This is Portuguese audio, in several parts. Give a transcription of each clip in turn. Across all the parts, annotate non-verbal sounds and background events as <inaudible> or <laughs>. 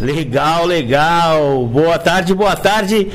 Legal, legal. Boa tarde, boa tarde.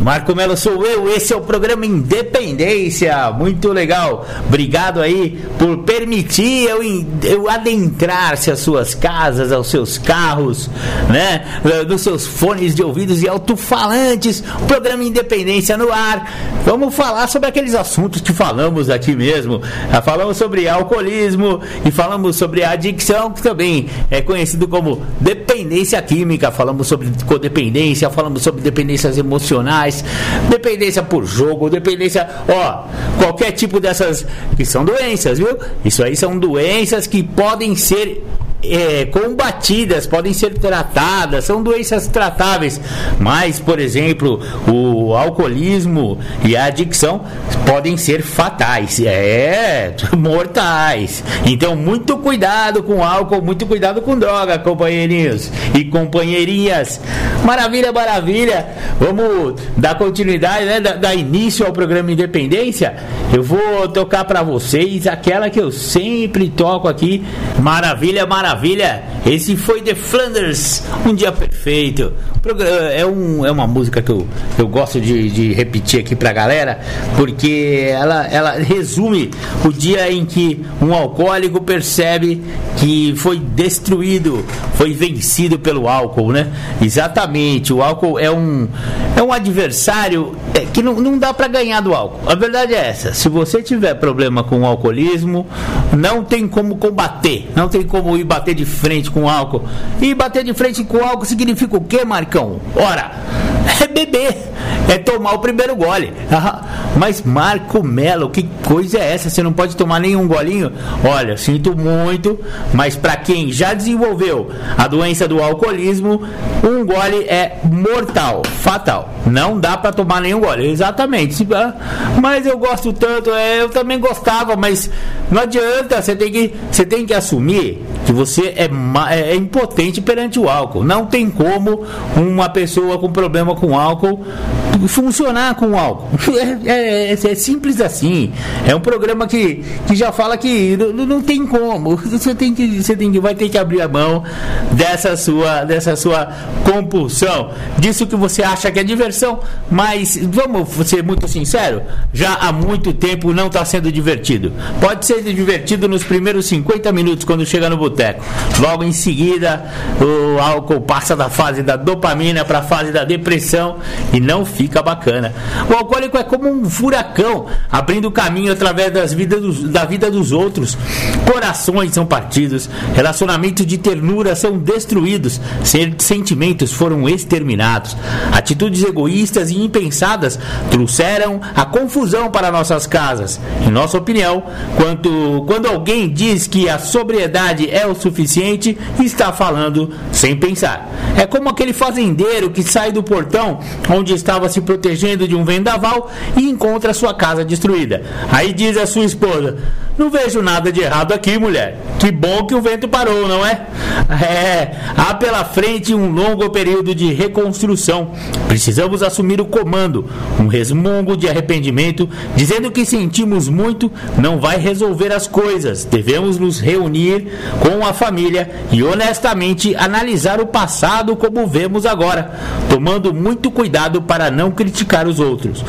Marco Melo sou eu. Esse é o programa Independência. Muito legal. Obrigado aí por permitir eu, eu adentrar-se às suas casas, aos seus carros, né? Nos seus fones de ouvidos e alto-falantes. Programa Independência no ar. Vamos falar sobre aqueles assuntos que falamos aqui mesmo. Falamos sobre alcoolismo e falamos sobre adicção, que também é conhecido como dependência química química, falamos sobre codependência, falamos sobre dependências emocionais, dependência por jogo, dependência, ó, qualquer tipo dessas que são doenças, viu? Isso aí são doenças que podem ser é, combatidas, podem ser tratadas, são doenças tratáveis, mas, por exemplo, o alcoolismo e a adicção podem ser fatais, é, <laughs> mortais. Então, muito cuidado com álcool, muito cuidado com droga, companheirinhos e companheirinhas. Maravilha, maravilha. Vamos dar continuidade, né? Dar, dar início ao programa Independência. Eu vou tocar para vocês aquela que eu sempre toco aqui. Maravilha, maravilha maravilha! Esse foi The Flanders, Um Dia Perfeito. É, um, é uma música que eu, eu gosto de, de repetir aqui pra galera, porque ela, ela resume o dia em que um alcoólico percebe que foi destruído, foi vencido pelo álcool, né? Exatamente, o álcool é um, é um adversário é, que não, não dá para ganhar do álcool. A verdade é essa: se você tiver problema com o alcoolismo, não tem como combater, não tem como ir bater de frente com álcool. E bater de frente com álcool significa o que, Marcão? Ora, <laughs> é beber, é tomar o primeiro gole. Mas Marco Melo, que coisa é essa? Você não pode tomar nenhum golinho? Olha, sinto muito, mas para quem já desenvolveu a doença do alcoolismo, um gole é mortal, fatal. Não dá para tomar nenhum gole. Exatamente. Ah, mas eu gosto tanto, é, eu também gostava, mas não adianta, você tem que, você tem que assumir que você é, é, é impotente perante o álcool. Não tem como uma pessoa com problema com álcool funcionar com álcool. É, <laughs> é, é, é, simples assim. É um programa que, que já fala que não, não, tem como. <laughs> Você tem que você tem que vai ter que abrir a mão dessa sua dessa sua compulsão, disso que você acha que é diversão, mas vamos ser muito sincero, já há muito tempo não está sendo divertido. Pode ser divertido nos primeiros 50 minutos quando chega no boteco. Logo em seguida, o álcool passa da fase da dopamina para a fase da depressão e não fica bacana. O alcoólico é como um furacão, abrindo caminho através das vidas dos, da vida dos outros. Corações são partidos, relacionamentos de ternura são destruídos, sentimentos foram exterminados. Atitudes egoístas e impensadas trouxeram a confusão para nossas casas. Em nossa opinião, quando, quando alguém diz que a sobriedade é o suficiente, está falando sem pensar. É como aquele fazendeiro que sai do portão onde estava se protegendo de um vendaval e encontra sua casa destruída. Aí diz a sua esposa: Não vejo nada de errado aqui, mulher. Que bom que o vento parou, não é? É, há pela frente um longo período de reconstrução. Precisamos assumir o comando. Um resmungo de arrependimento, dizendo que sentimos muito, não vai resolver as coisas. Devemos nos reunir com a família e honestamente analisar o passado como vemos agora, tomando muito cuidado para não criticar os outros.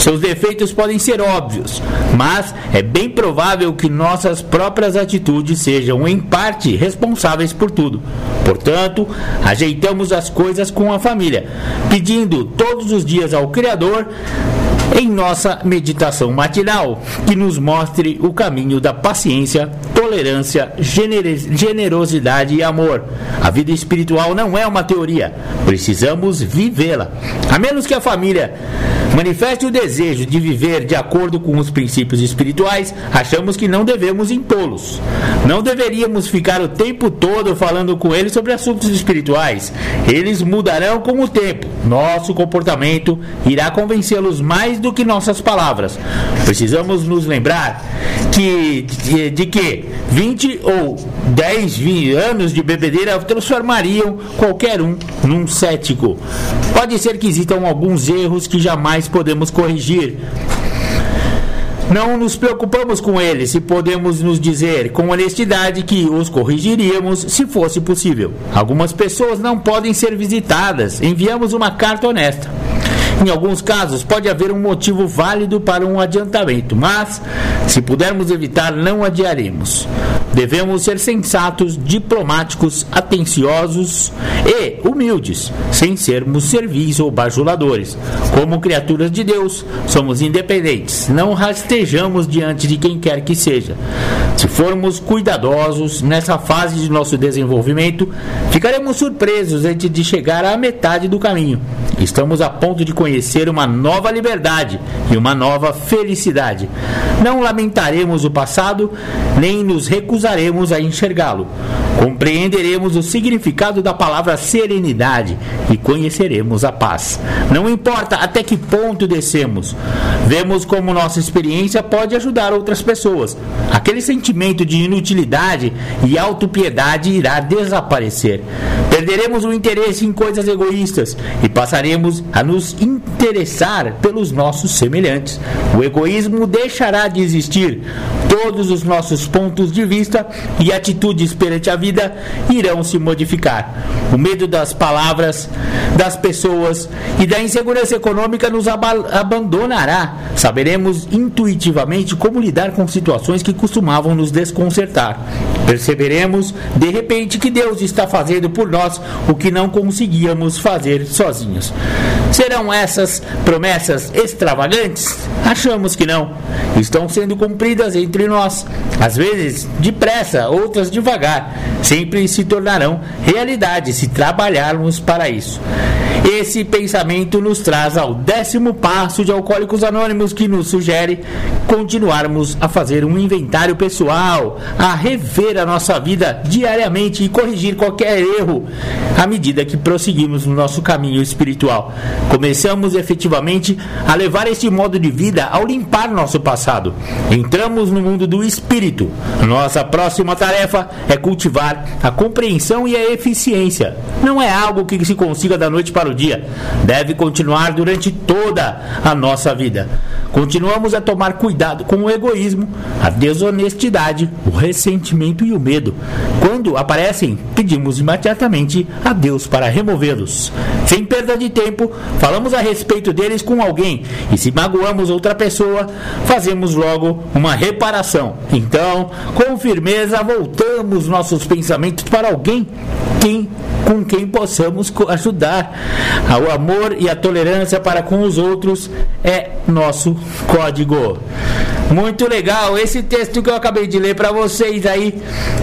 Seus defeitos podem ser óbvios, mas é bem provável que nossas próprias atitudes sejam, em parte, responsáveis por tudo. Portanto, ajeitamos as coisas com a família, pedindo todos os dias ao Criador em nossa meditação matinal que nos mostre o caminho da paciência, tolerância generosidade e amor. A vida espiritual não é uma teoria, precisamos vivê-la. A menos que a família manifeste o desejo de viver de acordo com os princípios espirituais, achamos que não devemos impô-los. Não deveríamos ficar o tempo todo falando com eles sobre assuntos espirituais. Eles mudarão com o tempo. Nosso comportamento irá convencê-los mais do que nossas palavras. Precisamos nos lembrar que, de, de que 20 ou 10 20 anos de bebedeira transformariam qualquer um num cético. Pode ser que existam alguns erros que jamais podemos corrigir. Não nos preocupamos com eles e podemos nos dizer com honestidade que os corrigiríamos se fosse possível. Algumas pessoas não podem ser visitadas. Enviamos uma carta honesta. Em alguns casos, pode haver um motivo válido para um adiantamento, mas, se pudermos evitar, não adiaremos. Devemos ser sensatos, diplomáticos, atenciosos e humildes, sem sermos servis ou bajuladores. Como criaturas de Deus, somos independentes, não rastejamos diante de quem quer que seja. Se formos cuidadosos nessa fase de nosso desenvolvimento, ficaremos surpresos antes de chegar à metade do caminho. Estamos a ponto de conhecer uma nova liberdade e uma nova felicidade. Não lamentaremos o passado, nem nos recusaremos a enxergá-lo. Compreenderemos o significado da palavra serenidade e conheceremos a paz. Não importa até que ponto descemos, vemos como nossa experiência pode ajudar outras pessoas. Aquele sentimento de inutilidade e autopiedade irá desaparecer. Perderemos o interesse em coisas egoístas e passaremos a nos interessar pelos nossos semelhantes. O egoísmo deixará de existir. Todos os nossos pontos de vista e atitudes perante a vida irão se modificar. O medo das palavras, das pessoas e da insegurança econômica nos abandonará. Saberemos intuitivamente como lidar com situações que costumavam nos desconcertar. Perceberemos, de repente, que Deus está fazendo por nós o que não conseguíamos fazer sozinhos. Serão essas promessas extravagantes? Achamos que não. Estão sendo cumpridas entre nós, às vezes depressa, outras devagar. Sempre se tornarão realidade se trabalharmos para isso. Esse pensamento nos traz ao décimo passo de Alcoólicos Anônimos, que nos sugere continuarmos a fazer um inventário pessoal, a rever a nossa vida diariamente e corrigir qualquer erro à medida que prosseguimos no nosso caminho espiritual. Começamos efetivamente a levar este modo de vida ao limpar nosso passado. Entramos no mundo do espírito. Nossa próxima tarefa é cultivar a compreensão e a eficiência. Não é algo que se consiga da noite para o dia. Deve continuar durante toda a nossa vida. Continuamos a tomar cuidado com o egoísmo, a desonestidade, o ressentimento e o medo. Quando aparecem, pedimos imediatamente a Deus para removê-los. Sem perda de tempo, falamos a respeito deles com alguém e se magoamos outra pessoa, fazemos logo uma reparação. Então, com firmeza, voltamos nossos pensamentos para alguém quem com quem possamos ajudar. O amor e a tolerância para com os outros é nosso código. Muito legal. Esse texto que eu acabei de ler para vocês aí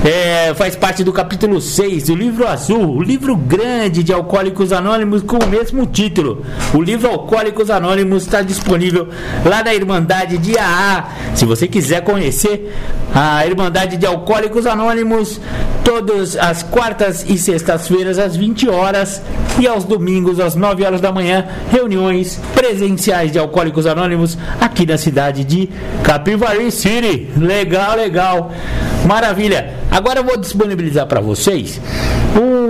é, faz parte do capítulo 6 do livro azul, o livro grande de Alcoólicos Anônimos com o mesmo título. O livro Alcoólicos Anônimos está disponível lá na Irmandade de AA. Se você quiser conhecer a Irmandade de Alcoólicos Anônimos, todas as quartas e sextas-feiras às 20 horas e aos domingos às 9 horas da manhã, reuniões presenciais de Alcoólicos Anônimos aqui na cidade de Capivari City. Legal, legal. Maravilha. Agora eu vou disponibilizar para vocês um,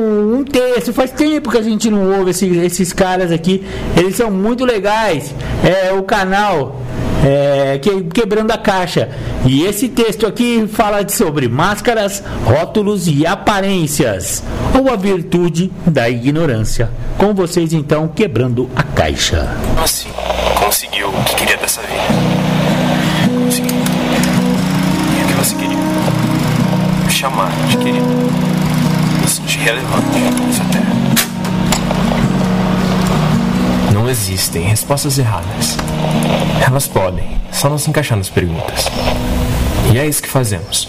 texto. Faz tempo que a gente não ouve esses, esses caras aqui. Eles são muito legais. É o canal é, que, quebrando a caixa. E esse texto aqui fala sobre máscaras, rótulos e aparências, ou a virtude da ignorância. Com vocês então, quebrando a caixa. Assim, conseguiu o que queria dessa vida. Conseguiu. E o que você queria? Chamar de querido. Terra. Não existem respostas erradas. Elas podem só não se encaixar nas perguntas. E é isso que fazemos.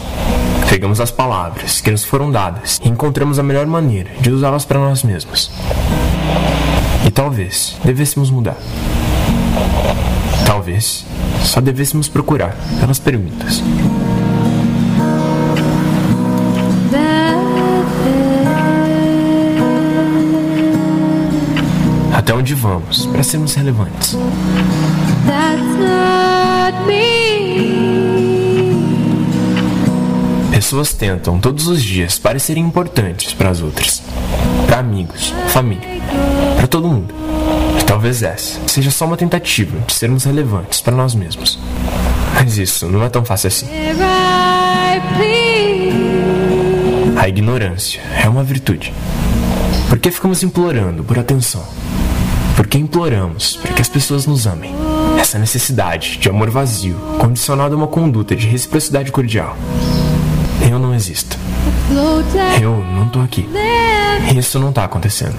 Pegamos as palavras que nos foram dadas e encontramos a melhor maneira de usá-las para nós mesmos. E talvez devêssemos mudar. Talvez só devêssemos procurar pelas perguntas. Onde vamos para sermos relevantes? Pessoas tentam todos os dias parecerem importantes para as outras, para amigos, família, para todo mundo. E talvez essa seja só uma tentativa de sermos relevantes para nós mesmos. Mas isso não é tão fácil assim. A ignorância é uma virtude. Por que ficamos implorando por atenção? Por que imploramos para que as pessoas nos amem? Essa necessidade de amor vazio, condicionado a uma conduta de reciprocidade cordial. Eu não existo. Eu não tô aqui. Isso não tá acontecendo.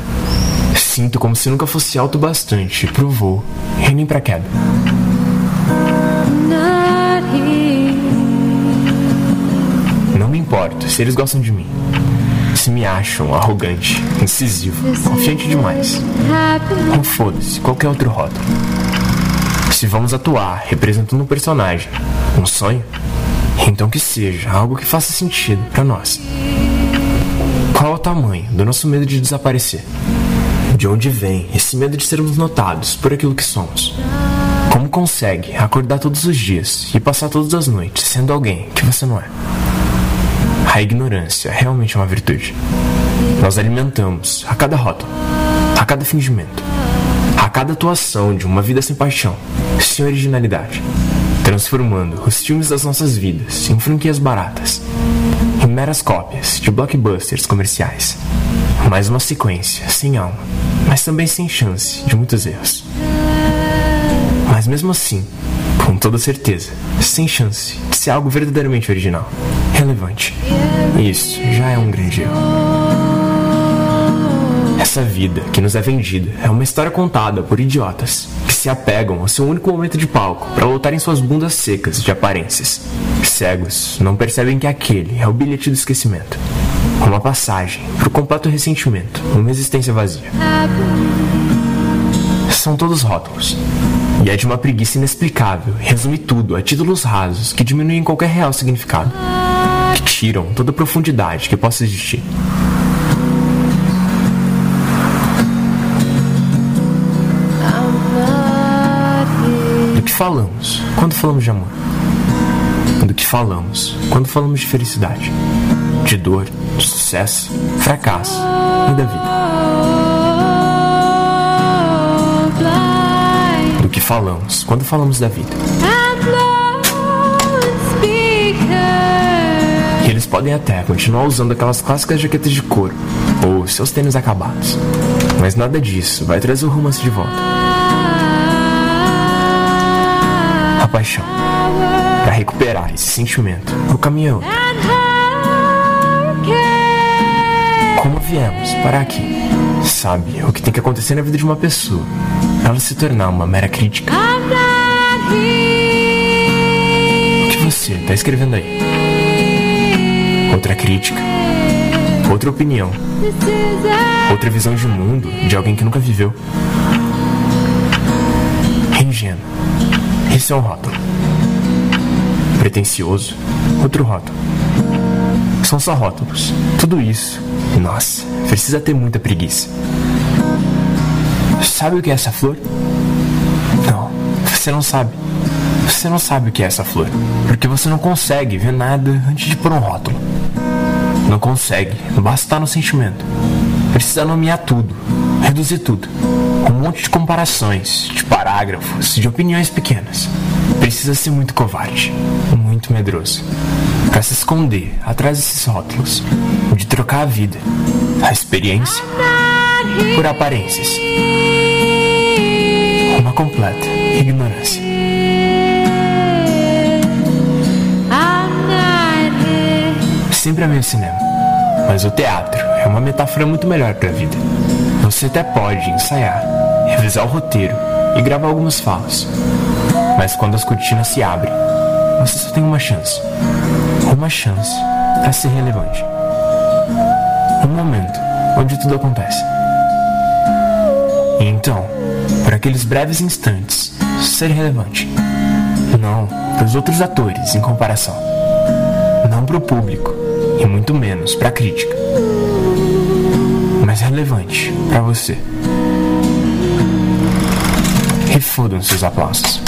Sinto como se nunca fosse alto bastante pro voo e nem pra queda. Não me importo se eles gostam de mim. Se me acham arrogante, incisivo, confiante demais. Ou foda-se, qualquer outro rótulo. Se vamos atuar representando um personagem, um sonho, então que seja algo que faça sentido para nós. Qual é o tamanho do nosso medo de desaparecer? De onde vem esse medo de sermos notados por aquilo que somos? Como consegue acordar todos os dias e passar todas as noites sendo alguém que você não é? A ignorância realmente é uma virtude. Nós alimentamos a cada rótulo, a cada fingimento, a cada atuação de uma vida sem paixão, sem originalidade, transformando os filmes das nossas vidas em franquias baratas, em meras cópias de blockbusters comerciais. Mais uma sequência sem alma, mas também sem chance de muitos erros. Mas mesmo assim, com toda certeza, sem chance de ser algo verdadeiramente original, relevante. Isso já é um grande erro. Essa vida que nos é vendida é uma história contada por idiotas que se apegam ao seu único momento de palco para lotarem suas bundas secas de aparências. Cegos não percebem que aquele é o bilhete do esquecimento uma passagem para o completo ressentimento, uma existência vazia. São todos rótulos. E é de uma preguiça inexplicável resume tudo a títulos rasos que diminuem qualquer real significado, que tiram toda a profundidade que possa existir. Do que falamos quando falamos de amor? Do que falamos quando falamos de felicidade? De dor, de sucesso, fracasso e da vida? Falamos quando falamos da vida? E eles podem até continuar usando aquelas clássicas jaquetas de couro ou seus tênis acabados. Mas nada disso vai trazer o romance de volta. A paixão. Para recuperar esse sentimento, o caminho é outro. Como viemos para aqui? Sabe o que tem que acontecer na vida de uma pessoa ela se tornar uma mera crítica? O que você está escrevendo aí? Outra crítica? Outra opinião? Outra visão de mundo de alguém que nunca viveu? Ingênuo. Esse é um rótulo. Pretencioso. Outro rótulo. São só rótulos. Tudo isso, nossa, precisa ter muita preguiça. Sabe o que é essa flor? Não, você não sabe. Você não sabe o que é essa flor. Porque você não consegue ver nada antes de pôr um rótulo. Não consegue, basta estar no sentimento. Precisa nomear tudo, reduzir tudo. Um monte de comparações, de parágrafos, de opiniões pequenas. Precisa ser muito covarde, muito medroso, para se esconder atrás desses rótulos, de trocar a vida, a experiência, por aparências. Uma completa ignorância. Sempre amei o cinema, mas o teatro é uma metáfora muito melhor para a vida. Você até pode ensaiar, revisar o roteiro e gravar algumas falas, mas quando as cortinas se abrem, você só tem uma chance. Uma chance é ser relevante. Um momento onde tudo acontece. E então, por aqueles breves instantes, ser relevante. Não para os outros atores em comparação. Não para o público e muito menos para a crítica. Mas relevante para você. Fodam seus aplausos.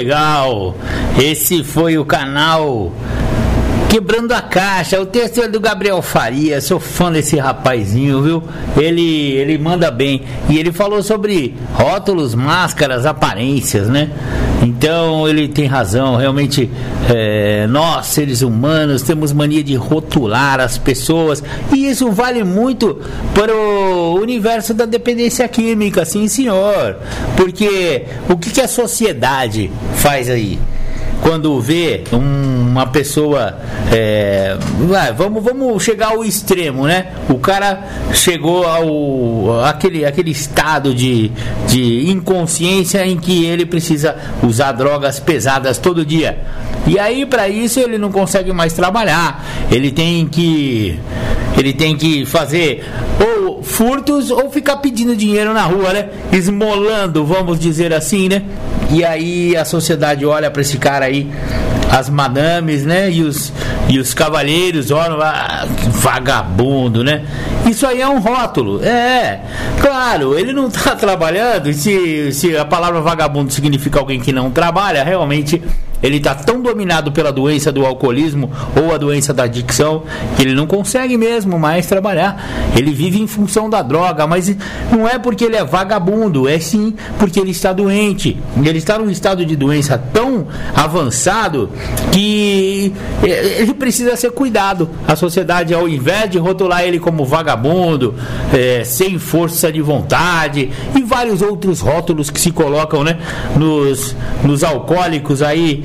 Legal. Esse foi o canal Quebrando a Caixa. O texto é do Gabriel Faria. Sou fã desse rapazinho, viu? Ele, ele manda bem. E ele falou sobre rótulos, máscaras, aparências, né? Então ele tem razão. Realmente, é, nós, seres humanos, temos mania de rotular as pessoas. E isso vale muito para o universo da dependência química, sim, senhor. Porque o que, que a sociedade faz aí? Quando vê um- uma pessoa é, vamos vamos chegar ao extremo né? O cara chegou ao aquele aquele estado de, de inconsciência em que ele precisa usar drogas pesadas todo dia. E aí para isso ele não consegue mais trabalhar. Ele tem que ele tem que fazer ou furtos ou ficar pedindo dinheiro na rua, né? Esmolando, vamos dizer assim, né? E aí a sociedade olha para esse cara aí, as madames, né? E os, e os cavalheiros olham, ah, vagabundo, né? Isso aí é um rótulo. É, claro, ele não tá <laughs> trabalhando. Se, se a palavra vagabundo significa alguém que não trabalha, realmente ele está tão dominado pela doença do alcoolismo ou a doença da adicção que ele não consegue mesmo mais trabalhar. Ele vive em função da droga, mas não é porque ele é vagabundo, é sim porque ele está doente. Ele está num estado de doença tão avançado que eh, ele precisa ser cuidado. A sociedade, ao invés de rotular ele como vagabundo, eh, sem força de vontade e vários outros rótulos que se colocam né, nos, nos alcoólicos aí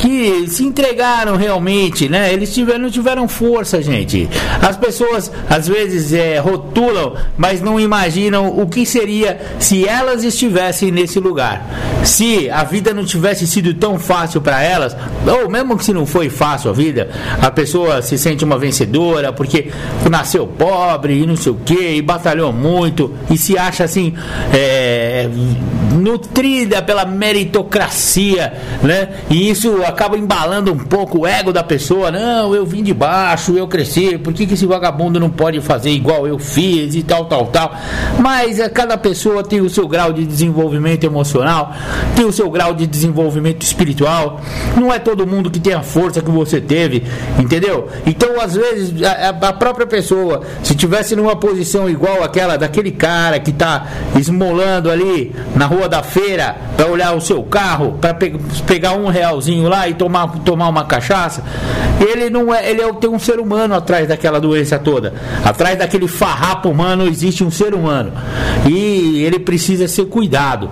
que se entregaram realmente, né? Eles tiveram, não tiveram força, gente. As pessoas às vezes é, rotulam, mas não imaginam o que seria se elas estivessem nesse lugar. Se a vida não tivesse sido tão fácil para elas, ou mesmo que se não foi fácil a vida, a pessoa se sente uma vencedora porque nasceu pobre e não sei o que, e batalhou muito e se acha assim é, nutrida pela meritocracia, né? E isso acaba embalando um pouco o ego da pessoa. Não, eu vim de baixo, eu cresci, por que, que esse vagabundo não pode fazer igual eu fiz e tal, tal, tal? Mas é, cada pessoa tem o seu grau de desenvolvimento emocional, tem o seu grau de desenvolvimento espiritual. Não é todo mundo que tem a força que você teve, entendeu? Então, às vezes, a, a própria pessoa, se tivesse numa posição igual aquela daquele cara que está esmolando ali na rua da feira para olhar o seu carro, para pe pegar um realzinho lá e tomar, tomar uma cachaça, ele não é, ele é, tem um ser humano atrás daquela doença toda. Atrás daquele farrapo humano existe um ser humano. E ele precisa ser cuidado.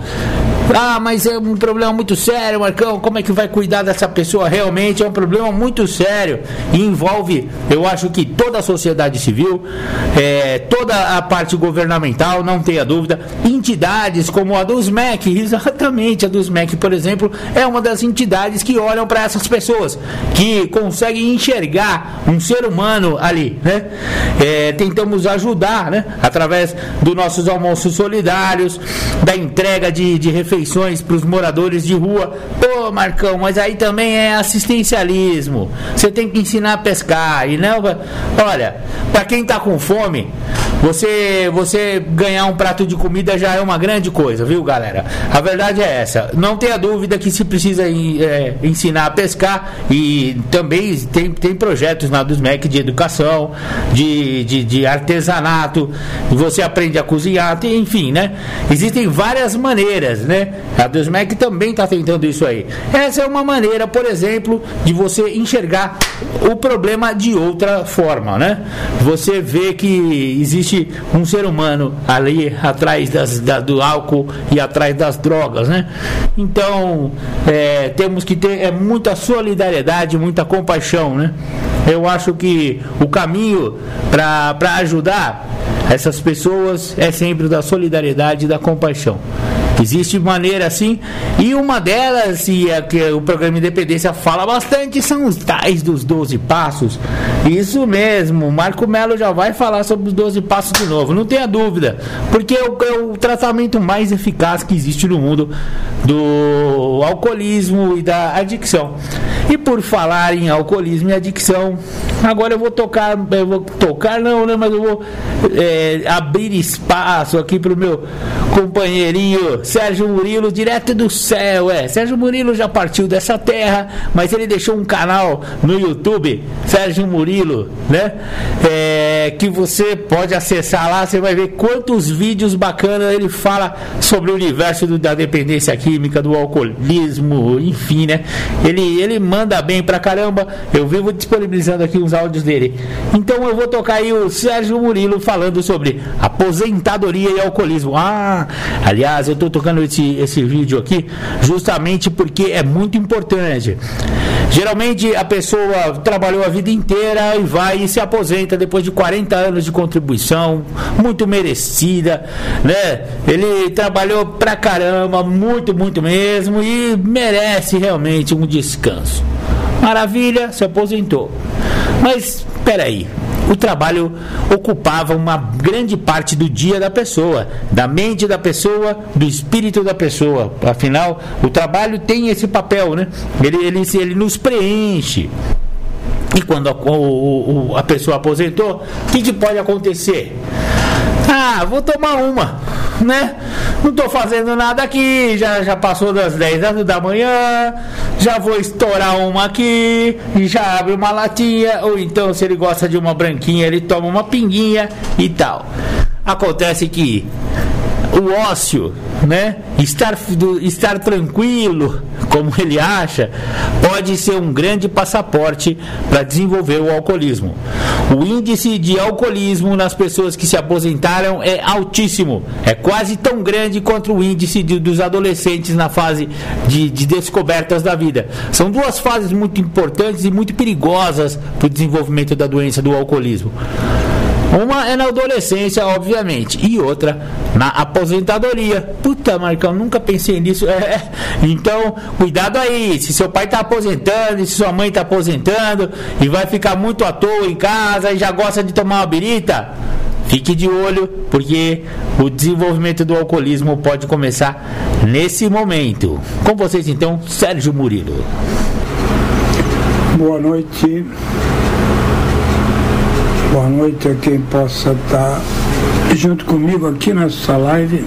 Ah, mas é um problema muito sério, Marcão. Como é que vai cuidar dessa pessoa? Realmente é um problema muito sério e envolve, eu acho que toda a sociedade civil, é, toda a parte governamental, não tenha dúvida, entidades como a dos MEC, exatamente a dos MEC, por exemplo, é uma das entidades que olham para essas pessoas, que conseguem enxergar um ser humano ali, né? É, tentamos ajudar, né? Através dos nossos almoços solidários, da entrega de, de refeições para os moradores de rua. Pô, Marcão, mas aí também é assistencialismo. Você tem que ensinar a pescar. E não, olha, para quem está com fome, você, você ganhar um prato de comida já é uma grande coisa, viu, galera? A verdade é essa. Não tenha dúvida que se precisa é, ensinar ensinar a pescar e também tem, tem projetos na Dusmec de educação, de, de, de artesanato, você aprende a cozinhar, tem, enfim, né? Existem várias maneiras, né? A Dusmec também está tentando isso aí. Essa é uma maneira, por exemplo, de você enxergar o problema de outra forma, né? Você vê que existe um ser humano ali atrás das, da, do álcool e atrás das drogas, né? Então, é, temos que ter é, muita solidariedade, muita compaixão, né? Eu acho que o caminho para ajudar essas pessoas é sempre da solidariedade e da compaixão. Existe maneira assim, e uma delas, e é que o programa Independência fala bastante, são os tais dos 12 passos. Isso mesmo, Marco Melo já vai falar sobre os 12 passos de novo, não tenha dúvida, porque é o, é o tratamento mais eficaz que existe no mundo do alcoolismo e da adicção. E por falar em alcoolismo e adicção, agora eu vou tocar, eu vou tocar não, né? Mas eu vou é, abrir espaço aqui para o meu companheirinho Sérgio Murilo, direto do céu, é. Sérgio Murilo já partiu dessa terra, mas ele deixou um canal no YouTube, Sérgio Murilo, né? É, que você pode acessar lá, você vai ver quantos vídeos bacanas ele fala sobre o universo do, da dependência química, do alcoolismo, enfim, né? Ele, ele manda bem pra caramba. Eu vivo disponibilizando aqui uns áudios dele. Então eu vou tocar aí o Sérgio Murilo falando sobre aposentadoria e alcoolismo. Ah, aliás, eu tô tocando esse, esse vídeo aqui justamente porque é muito importante. Geralmente a pessoa trabalhou a vida inteira e vai e se aposenta depois de 40 anos de contribuição, muito merecida, né? Ele trabalhou pra caramba, muito, muito mesmo e merece realmente um descanso. Maravilha, se aposentou. Mas, peraí, o trabalho ocupava uma grande parte do dia da pessoa, da mente da pessoa, do espírito da pessoa. Afinal, o trabalho tem esse papel, né? Ele, ele, ele nos preenche. E quando a, o, a pessoa aposentou, o que, que pode acontecer? Ah, vou tomar uma, né? Não tô fazendo nada aqui, já, já passou das 10 da manhã, já vou estourar uma aqui, já abre uma latinha, ou então se ele gosta de uma branquinha, ele toma uma pinguinha e tal. Acontece que o ócio, né? Estar, do, estar tranquilo, como ele acha, pode ser um grande passaporte para desenvolver o alcoolismo. O índice de alcoolismo nas pessoas que se aposentaram é altíssimo, é quase tão grande quanto o índice de, dos adolescentes na fase de, de descobertas da vida. São duas fases muito importantes e muito perigosas para o desenvolvimento da doença do alcoolismo. Uma é na adolescência, obviamente, e outra na aposentadoria. Puta, Marcão, nunca pensei nisso. É, então, cuidado aí. Se seu pai está aposentando, se sua mãe está aposentando e vai ficar muito à toa em casa e já gosta de tomar uma birita, fique de olho, porque o desenvolvimento do alcoolismo pode começar nesse momento. Com vocês, então, Sérgio Murilo. Boa noite. Boa noite a quem possa estar junto comigo aqui nessa live.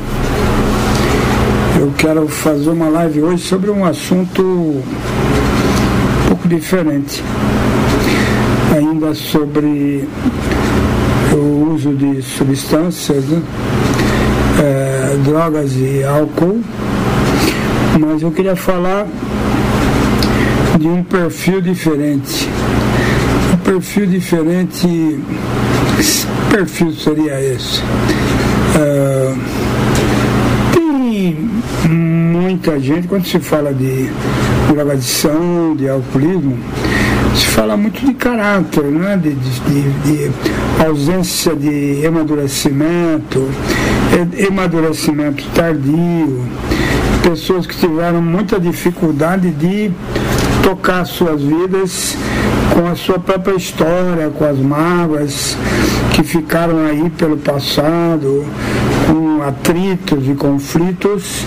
Eu quero fazer uma live hoje sobre um assunto um pouco diferente. Ainda sobre o uso de substâncias, né? é, drogas e álcool. Mas eu queria falar de um perfil diferente perfil diferente, que perfil seria esse? Uh, tem muita gente, quando se fala de drogadição, de alcoolismo, se fala muito de caráter, né? de, de, de ausência de amadurecimento, amadurecimento tardio, pessoas que tiveram muita dificuldade de tocar suas vidas com a sua própria história, com as mágoas que ficaram aí pelo passado, com atritos e conflitos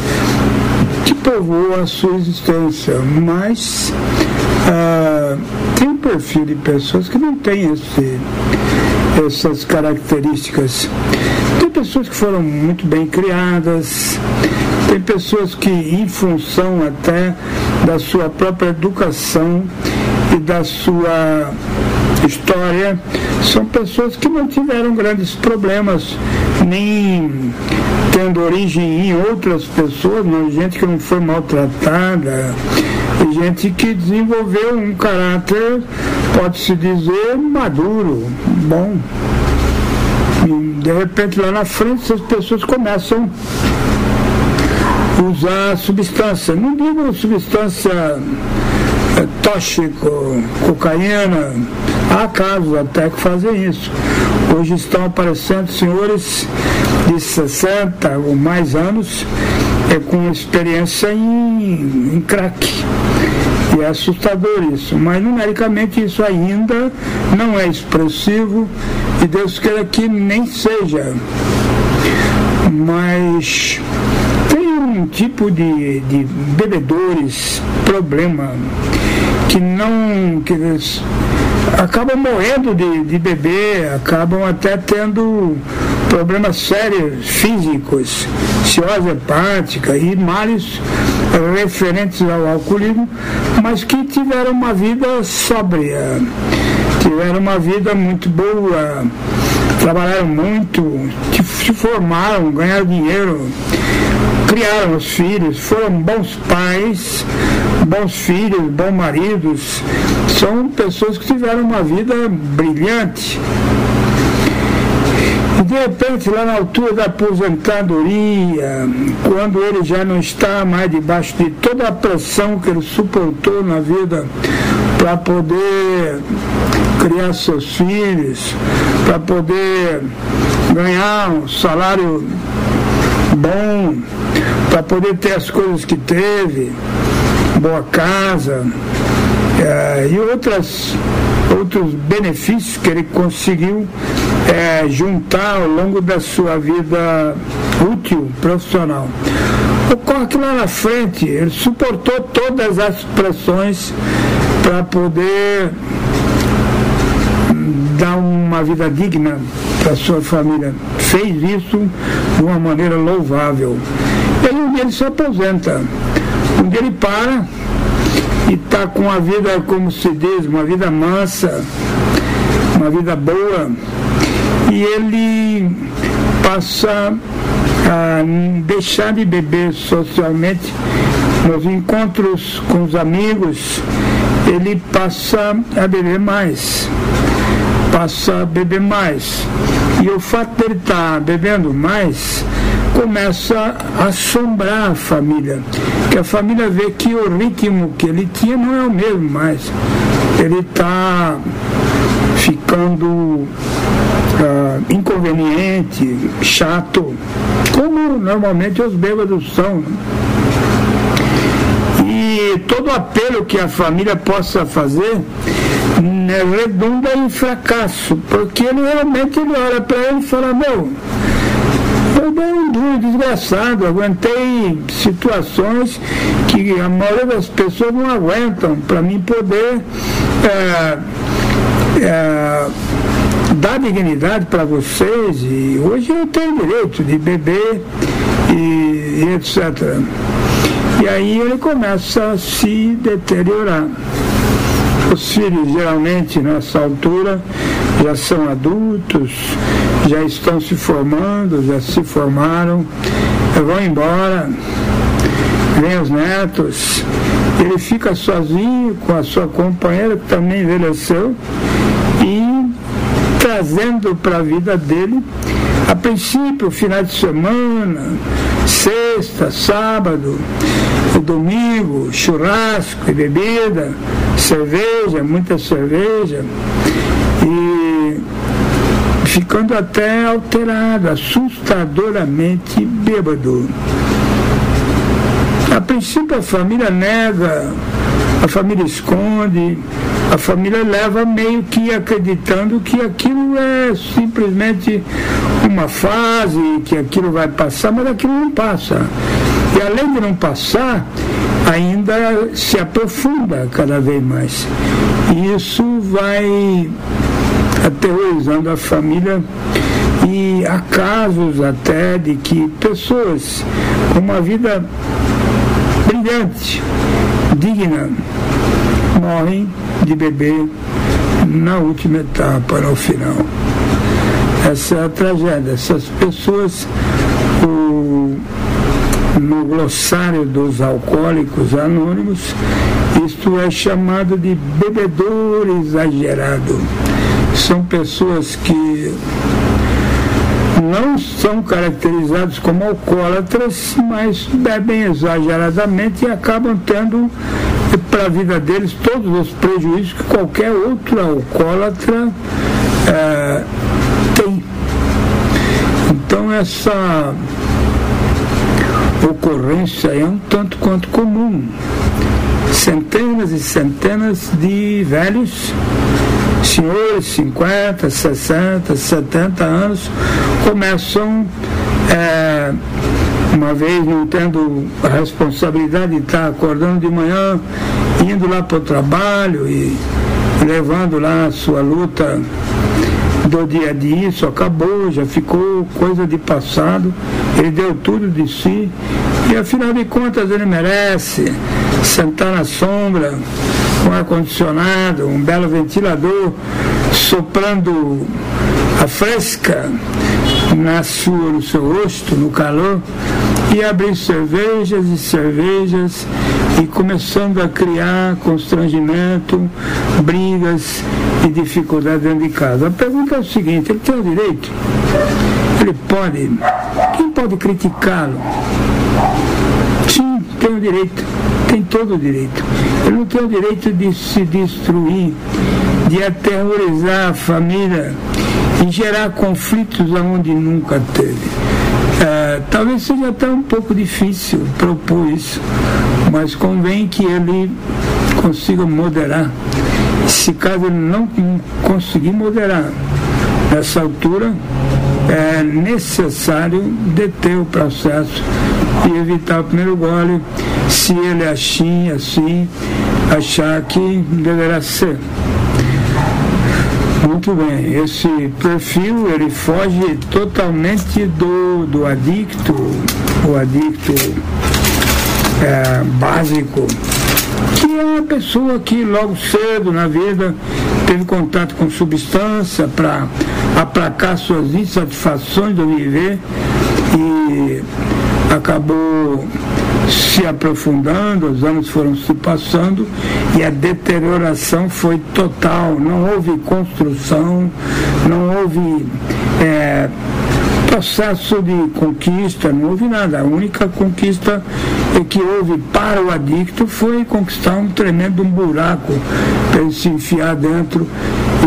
que povoam a sua existência. Mas ah, tem um perfil de pessoas que não tem esse, essas características. Tem pessoas que foram muito bem criadas, tem pessoas que, em função até da sua própria educação e da sua história, são pessoas que não tiveram grandes problemas, nem tendo origem em outras pessoas, não, gente que não foi maltratada, gente que desenvolveu um caráter, pode-se dizer, maduro, bom. E, de repente lá na frente as pessoas começam a usar substância. Não digo substância tóxico, cocaína, há casos até que fazem isso. Hoje estão aparecendo senhores de 60 ou mais anos é, com experiência em, em crack. E é assustador isso, mas numericamente isso ainda não é expressivo e Deus queira que nem seja. Mas um tipo de, de bebedores, problema, que não. que eles acabam morrendo de, de beber, acabam até tendo problemas sérios físicos, ciose hepática e males referentes ao alcoolismo, mas que tiveram uma vida sóbria, tiveram uma vida muito boa, trabalharam muito, se formaram, ganharam dinheiro, criaram os filhos, foram bons pais, bons filhos, bons maridos, são pessoas que tiveram uma vida brilhante. E de repente, lá na altura da aposentadoria, quando ele já não está mais debaixo de toda a pressão que ele suportou na vida para poder criar seus filhos, para poder ganhar um salário bom, para poder ter as coisas que teve, boa casa é, e outras, outros benefícios que ele conseguiu é, juntar ao longo da sua vida útil profissional. Ocorre que lá na frente ele suportou todas as pressões para poder dar uma vida digna para sua família. Fez isso de uma maneira louvável. Ele se aposenta. Um dia ele para e está com a vida, como se diz, uma vida mansa, uma vida boa. E ele passa a deixar de beber socialmente nos encontros com os amigos, ele passa a beber mais passa a beber mais. E o fato dele estar tá bebendo mais começa a assombrar a família. Que a família vê que o ritmo que ele tinha não é o mesmo mais. Ele está ficando uh, inconveniente, chato, como normalmente os bêbados são. Né? E todo apelo que a família possa fazer né, redunda em fracasso, porque ele realmente ele olha para ele e fala, meu, eu dei um duro desgraçado, aguentei situações que a maioria das pessoas não aguentam para mim poder é, é, dar dignidade para vocês e hoje eu tenho direito de beber e, e etc. E aí ele começa a se deteriorar. Os filhos, geralmente, nessa altura, já são adultos, já estão se formando, já se formaram, vão embora, vêm os netos, ele fica sozinho com a sua companheira, que também envelheceu, e trazendo para a vida dele, a princípio, final de semana, sexta, sábado, domingo, churrasco e bebida, cerveja, muita cerveja, e ficando até alterado, assustadoramente bêbado. A princípio a família nega, a família esconde, a família leva meio que acreditando que aquilo é simplesmente uma fase, que aquilo vai passar, mas aquilo não passa. E além de não passar, ainda se aprofunda cada vez mais. E isso vai aterrorizando a família e há casos até de que pessoas com uma vida brilhante, digna morrem de beber na última etapa, no final. Essa é a tragédia. Essas pessoas, o, no glossário dos alcoólicos anônimos, isto é chamado de bebedor exagerado. São pessoas que não são caracterizados como alcoólatras, mas bebem exageradamente e acabam tendo para a vida deles todos os prejuízos que qualquer outro alcoólatra é, tem. Então essa ocorrência é um tanto quanto comum. Centenas e centenas de velhos senhores, 50, 60, 70 anos, começam, é, uma vez não tendo a responsabilidade de estar acordando de manhã, indo lá para o trabalho e levando lá a sua luta do dia a dia, isso acabou, já ficou coisa de passado, ele deu tudo de si e afinal de contas ele merece sentar na sombra, com ar-condicionado, um belo ventilador soprando a fresca na sua, no seu rosto, no calor, e abrir cervejas e cervejas e começando a criar constrangimento, brigas e dificuldades dentro de casa. A pergunta é o seguinte, ele tem o direito? Ele pode? Quem pode criticá-lo? Sim, tem o direito tem todo o direito. Ele não tem o direito de se destruir, de aterrorizar a família e gerar conflitos onde nunca teve. É, talvez seja até um pouco difícil propor isso, mas convém que ele consiga moderar. Se caso ele não conseguir moderar nessa altura, é necessário deter o processo e evitar o primeiro gole, se ele assim, assim, achar que deverá ser. Muito bem, esse perfil ele foge totalmente do, do adicto, o adicto é, básico, que é uma pessoa que logo cedo na vida teve contato com substância para aplacar suas insatisfações do viver e acabou se aprofundando, os anos foram se passando e a deterioração foi total. Não houve construção, não houve é, processo de conquista, não houve nada. A única conquista que houve para o adicto foi conquistar um tremendo buraco para ele se enfiar dentro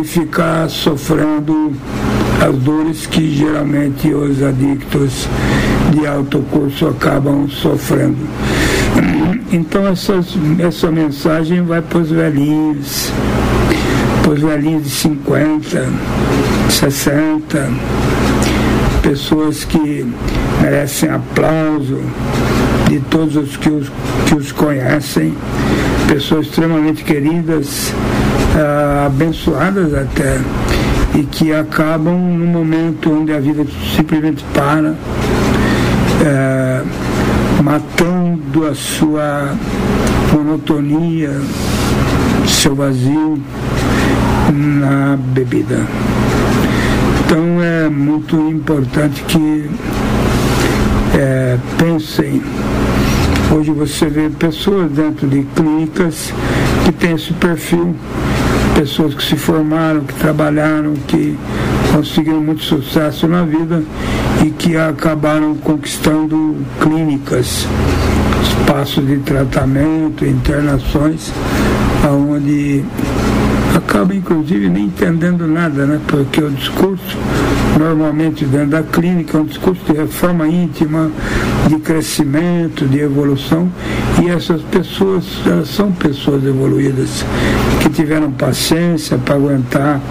e ficar sofrendo as dores que geralmente os adictos de alto curso acabam sofrendo. <clears throat> Então essas, essa mensagem vai para os velhinhos, para os velhinhos de 50, 60, pessoas que merecem aplauso de todos os que os, que os conhecem, pessoas extremamente queridas, ah, abençoadas até e que acabam no momento onde a vida simplesmente para, é, matando a sua monotonia, seu vazio na bebida. Então é muito importante que é, pensem. Hoje você vê pessoas dentro de clínicas que têm esse perfil pessoas que se formaram, que trabalharam, que conseguiram muito sucesso na vida e que acabaram conquistando clínicas, espaços de tratamento, internações, aonde acaba inclusive nem entendendo nada, né? Porque o discurso, normalmente dentro da clínica, é um discurso de reforma íntima, de crescimento, de evolução, e essas pessoas, elas são pessoas evoluídas, que tiveram paciência para aguentar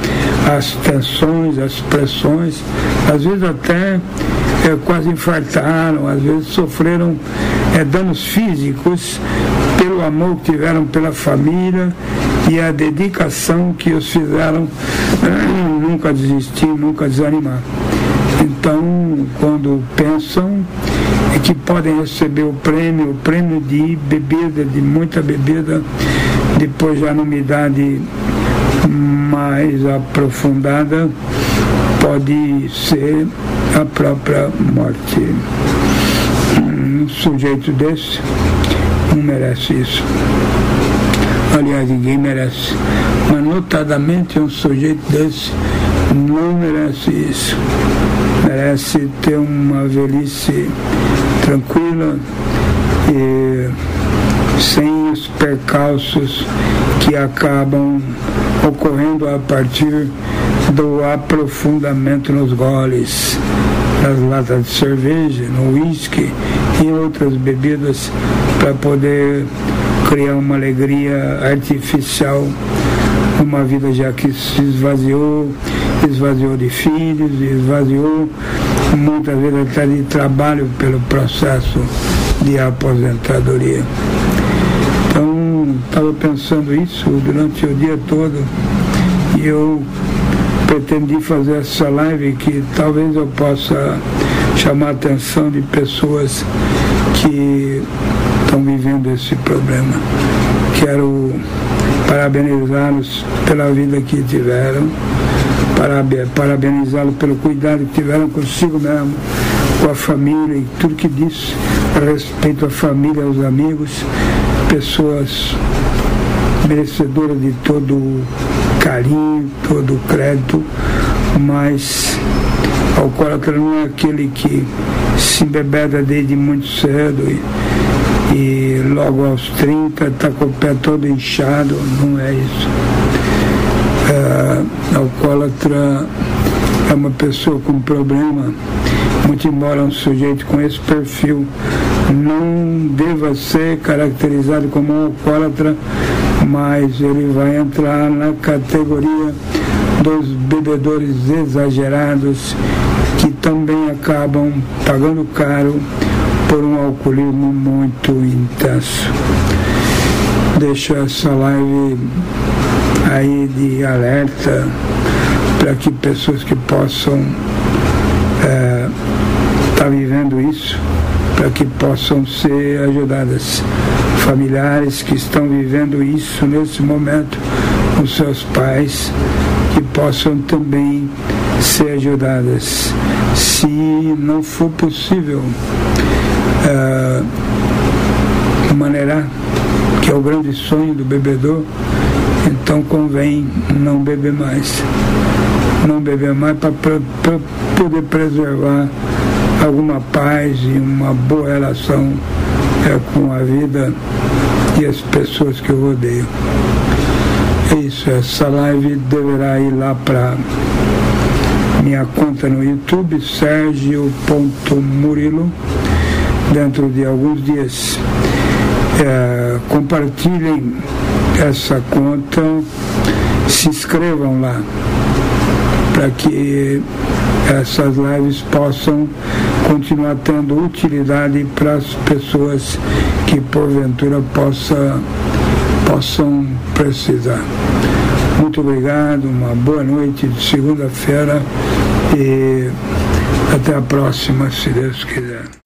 as tensões, as pressões, às vezes até é, quase infartaram, às vezes sofreram é, danos físicos pelo amor que tiveram pela família e a dedicação que os fizeram <clears throat> nunca desistir, nunca desanimar. Então, quando pensam que podem receber o prêmio, o prêmio de bebida, de muita bebida, depois já numa idade mais aprofundada, pode ser a própria morte. Um sujeito desse não merece isso. Aliás, ninguém merece. Mas notadamente um sujeito desse não merece isso. Merece ter uma velhice tranquila e sem os percalços que acabam ocorrendo a partir do aprofundamento nos goles, nas latas de cerveja, no uísque e outras bebidas para poder criar uma alegria artificial uma vida já que se esvaziou, esvaziou de filhos, esvaziou muitas vezes até de trabalho pelo processo de aposentadoria. Então, estava pensando isso durante o dia todo e eu pretendi fazer essa live que talvez eu possa chamar a atenção de pessoas que estão vivendo esse problema. Quero parabenizá-los pela vida que tiveram, parabenizá-los pelo cuidado que tiveram consigo mesmo, com a família e tudo que disse a respeito à família, aos amigos, pessoas merecedoras de todo o carinho, todo o crédito, mas alcoólatra não é aquele que se embebeda desde muito cedo e e logo aos 30 está com o pé todo inchado, não é isso. É, alcoólatra é uma pessoa com problema, muito embora um sujeito com esse perfil não deva ser caracterizado como um alcoólatra, mas ele vai entrar na categoria dos bebedores exagerados que também acabam pagando caro por um alcoolismo muito intenso. Deixo essa live aí de alerta para que pessoas que possam estar é, tá vivendo isso, para que possam ser ajudadas. Familiares que estão vivendo isso nesse momento com seus pais, que possam também ser ajudadas. Se não for possível, uh, maneirar, que é o grande sonho do bebedor, então convém não beber mais. Não beber mais para poder preservar alguma paz e uma boa relação é, com a vida e as pessoas que eu rodeio. É isso, essa live deverá ir lá para minha conta no YouTube, Sérgio.murilo dentro de alguns dias. É, compartilhem essa conta, se inscrevam lá, para que essas lives possam continuar tendo utilidade para as pessoas que porventura possa, possam precisar. Muito obrigado, uma boa noite de segunda-feira e até a próxima, se Deus quiser.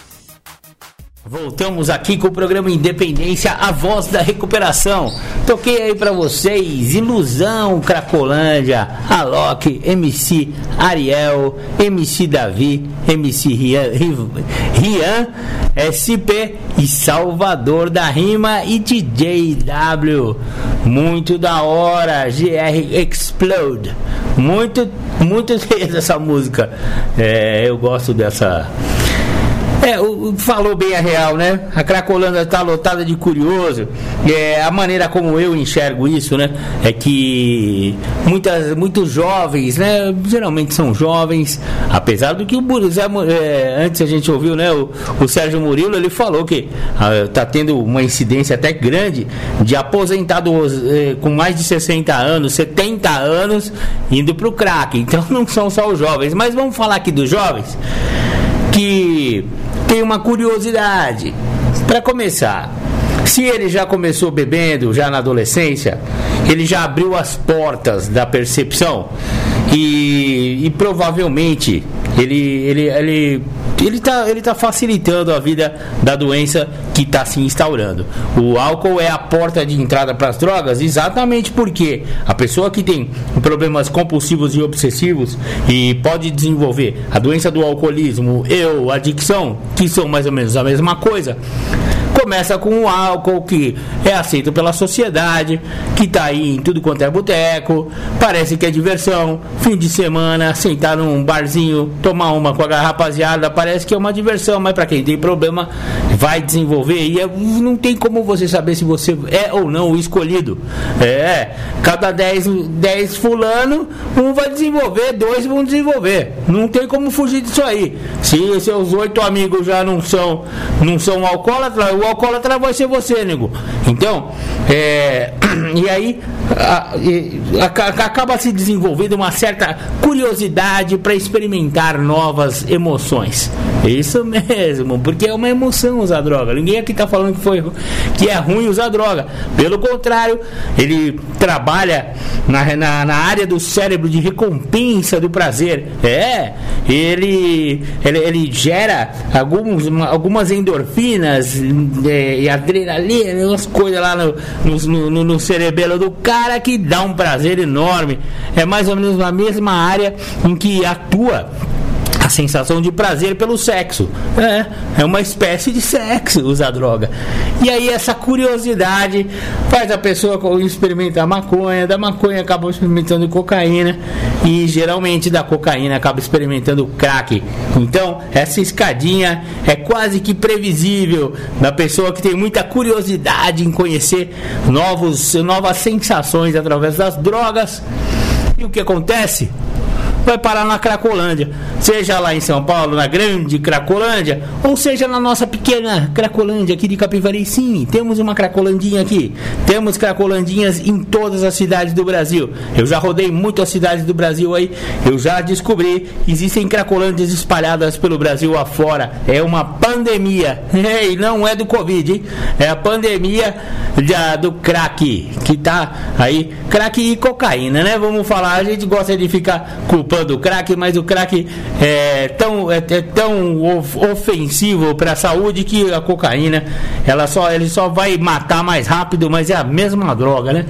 Voltamos aqui com o programa Independência, a voz da recuperação. Toquei aí para vocês Ilusão Cracolândia, Alok, MC Ariel, MC Davi, MC Rian, Rian, SP e Salvador da Rima e DJ W. Muito da hora, GR Explode. Muito, muito <laughs> essa música. É, eu gosto dessa É, o- falou bem a real, né? A Cracolândia está lotada de curioso. É, a maneira como eu enxergo isso, né? É que muitas, muitos jovens, né? Geralmente são jovens, apesar do que o Zé é, antes a gente ouviu, né? O, o Sérgio Murilo, ele falou que está tendo uma incidência até grande de aposentados eh, com mais de 60 anos, 70 anos, indo para o crack. Então <laughs> não são só os jovens. Mas vamos falar aqui dos jovens que tem uma curiosidade. Para começar, se ele já começou bebendo já na adolescência, ele já abriu as portas da percepção e, e provavelmente ele ele ele ele está ele tá facilitando a vida da doença que está se instaurando. O álcool é a porta de entrada para as drogas, exatamente porque a pessoa que tem problemas compulsivos e obsessivos e pode desenvolver a doença do alcoolismo e ou adicção, que são mais ou menos a mesma coisa, começa com o álcool que é aceito pela sociedade, que está aí em tudo quanto é boteco, parece que é diversão, fim de semana, sentar num barzinho, tomar uma com a rapaziada, parece que é uma diversão, mas para quem tem problema vai desenvolver e é- não tem como você saber se você é ou não o escolhido. É, cada 10 10 fulano, um vai desenvolver, dois vão desenvolver. Não tem como fugir disso aí. Se seus oito amigos já não são não são alcoólatras, o alcoólatra vai ser você, nego. Então, é, <clears throat> e aí a- e- aca- acaba se desenvolvendo uma certa curiosidade para experimentar novas emoções. Isso mesmo, porque é uma emoção usar droga. Ninguém aqui está falando que, foi, que é ruim usar droga. Pelo contrário, ele trabalha na, na, na área do cérebro de recompensa do prazer. É, ele, ele, ele gera alguns, uma- algumas endorfinas é, e adrenalina, umas coisas lá no, no, no, no cerebelo do cara que dá um prazer enorme. É mais ou menos na mesma área em que atua sensação de prazer pelo sexo. É, é uma espécie de sexo usar droga. E aí essa curiosidade faz a pessoa experimentar maconha, da maconha acaba experimentando cocaína e geralmente da cocaína acaba experimentando crack. Então, essa escadinha é quase que previsível da pessoa que tem muita curiosidade em conhecer novos, novas sensações através das drogas. E o que acontece? Vai parar na Cracolândia, seja lá em São Paulo, na grande Cracolândia, ou seja na nossa pequena Cracolândia aqui de Capivari. Sim, temos uma Cracolandinha aqui. Temos Cracolandinhas em todas as cidades do Brasil. Eu já rodei muitas cidades do Brasil aí, eu já descobri que existem Cracolândias espalhadas pelo Brasil afora. É uma pandemia, <laughs> É, e não é do Covid, hein? é a pandemia da- do crack, que tá aí, crack e cocaína, né? Vamos falar, a gente gosta de ficar culpando o crack, mas o crack é tão, é, é tão of- ofensivo para a saúde que a cocaína, ela só, ele só vai matar mais rápido, mas é a mesma droga, né?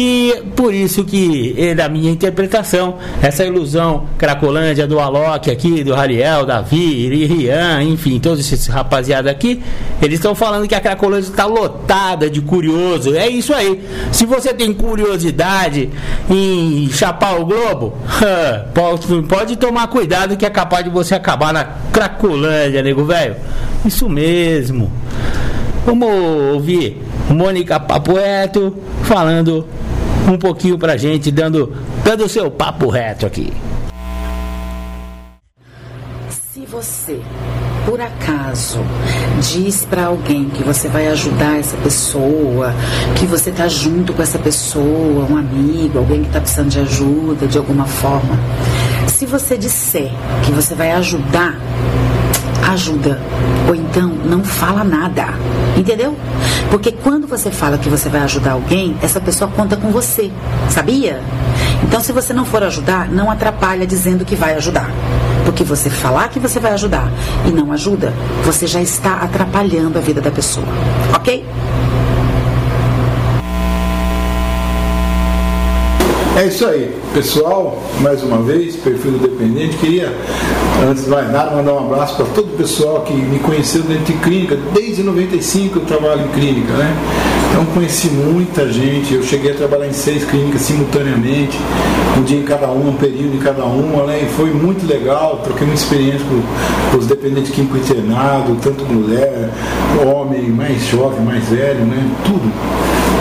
E por isso que, eh, da minha interpretação, essa ilusão Cracolândia do Alok aqui, do Rariel, Davi, Rian, enfim, todos esses rapaziada aqui, eles estão falando que a Cracolândia está lotada de curioso. É isso aí. Se você tem curiosidade em chapar o globo, pode, pode tomar cuidado que é capaz de você acabar na Cracolândia, nego velho. Isso mesmo. Vamos ouvir Mônica Papo Reto falando um pouquinho pra gente, dando dando o seu papo reto aqui. Se você, por acaso, diz para alguém que você vai ajudar essa pessoa, que você tá junto com essa pessoa, um amigo, alguém que tá precisando de ajuda de alguma forma, se você disser que você vai ajudar, ajuda. Ou então não fala nada. Entendeu? Porque quando você fala que você vai ajudar alguém, essa pessoa conta com você. Sabia? Então, se você não for ajudar, não atrapalha dizendo que vai ajudar. Porque você falar que você vai ajudar e não ajuda, você já está atrapalhando a vida da pessoa. Ok? É isso aí, pessoal. Mais uma vez, perfil do dependente. Queria, antes de mais nada, mandar um abraço para todo o pessoal que me conheceu dentro de clínica. Desde 95 eu trabalho em clínica, né? Então conheci muita gente. Eu cheguei a trabalhar em seis clínicas simultaneamente, um dia em cada uma, um período em cada uma, né? E foi muito legal. Troquei uma experiência com, com os dependentes químico internado, tanto mulher, homem, mais jovem, mais velho, né? Tudo.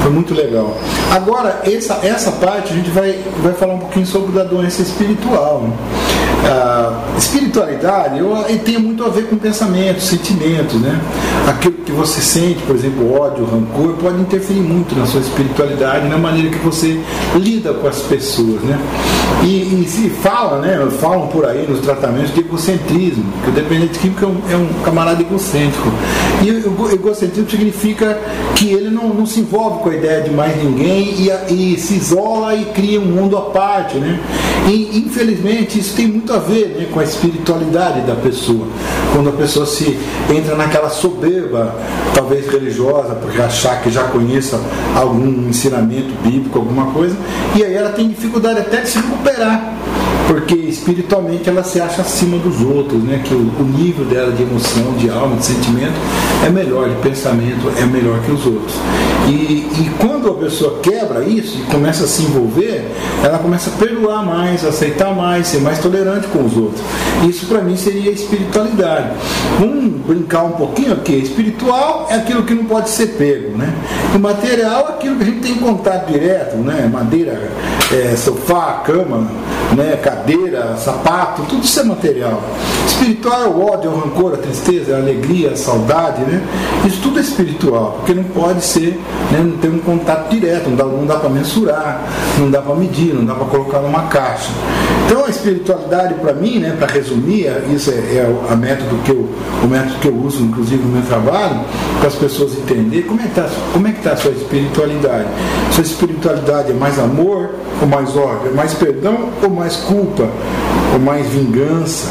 Foi muito legal. Agora, essa, essa parte a gente vai, vai falar um pouquinho sobre da doença espiritual. A espiritualidade eu, tem muito a ver com pensamentos, sentimentos, né? Aquilo que você sente, por exemplo, ódio, rancor, pode interferir muito na sua espiritualidade, na maneira que você lida com as pessoas, né? E, e se fala, né? Falam por aí nos tratamentos de egocentrismo, que o dependente químico é um, é um camarada egocêntrico. E o egocentrismo significa que ele não, não se envolve com a ideia de mais ninguém e, e se isola e cria um mundo à parte, né? E infelizmente isso tem muito a ver né, com a espiritualidade da pessoa. Quando a pessoa se entra naquela soberba, talvez religiosa, porque achar que já conheça algum ensinamento bíblico, alguma coisa, e aí ela tem dificuldade até de se recuperar porque espiritualmente ela se acha acima dos outros, né? que o, o, nível dela de emoção, de alma, de sentimento é melhor, de pensamento é melhor que os outros. E, e quando a pessoa quebra isso e começa a se envolver, ela começa a perdoar mais, aceitar mais, ser mais tolerante com os outros. Isso para mim seria espiritualidade. Vamos brincar um pouquinho aqui. Espiritual é aquilo que não pode ser pego, né? O material é aquilo que a gente tem contato direto, né? Madeira, é, sofá, cama, né? cadeira, sapato, tudo isso é material. Espiritual é o ódio, é o rancor, a tristeza, a alegria, a saudade, né? Isso tudo é espiritual, porque não pode ser, né? não tem um contato direto, não dá, não dá para mensurar, não dá para medir, não dá para colocar numa caixa. Então a espiritualidade para mim, né, para resumir, isso é, é a método que eu, o método que eu uso, inclusive no meu trabalho, para as pessoas entenderem como é que está como é que tá a sua espiritualidade. Sua espiritualidade é mais amor ou mais ódio? É mais perdão ou mais culpa? Ou mais vingança?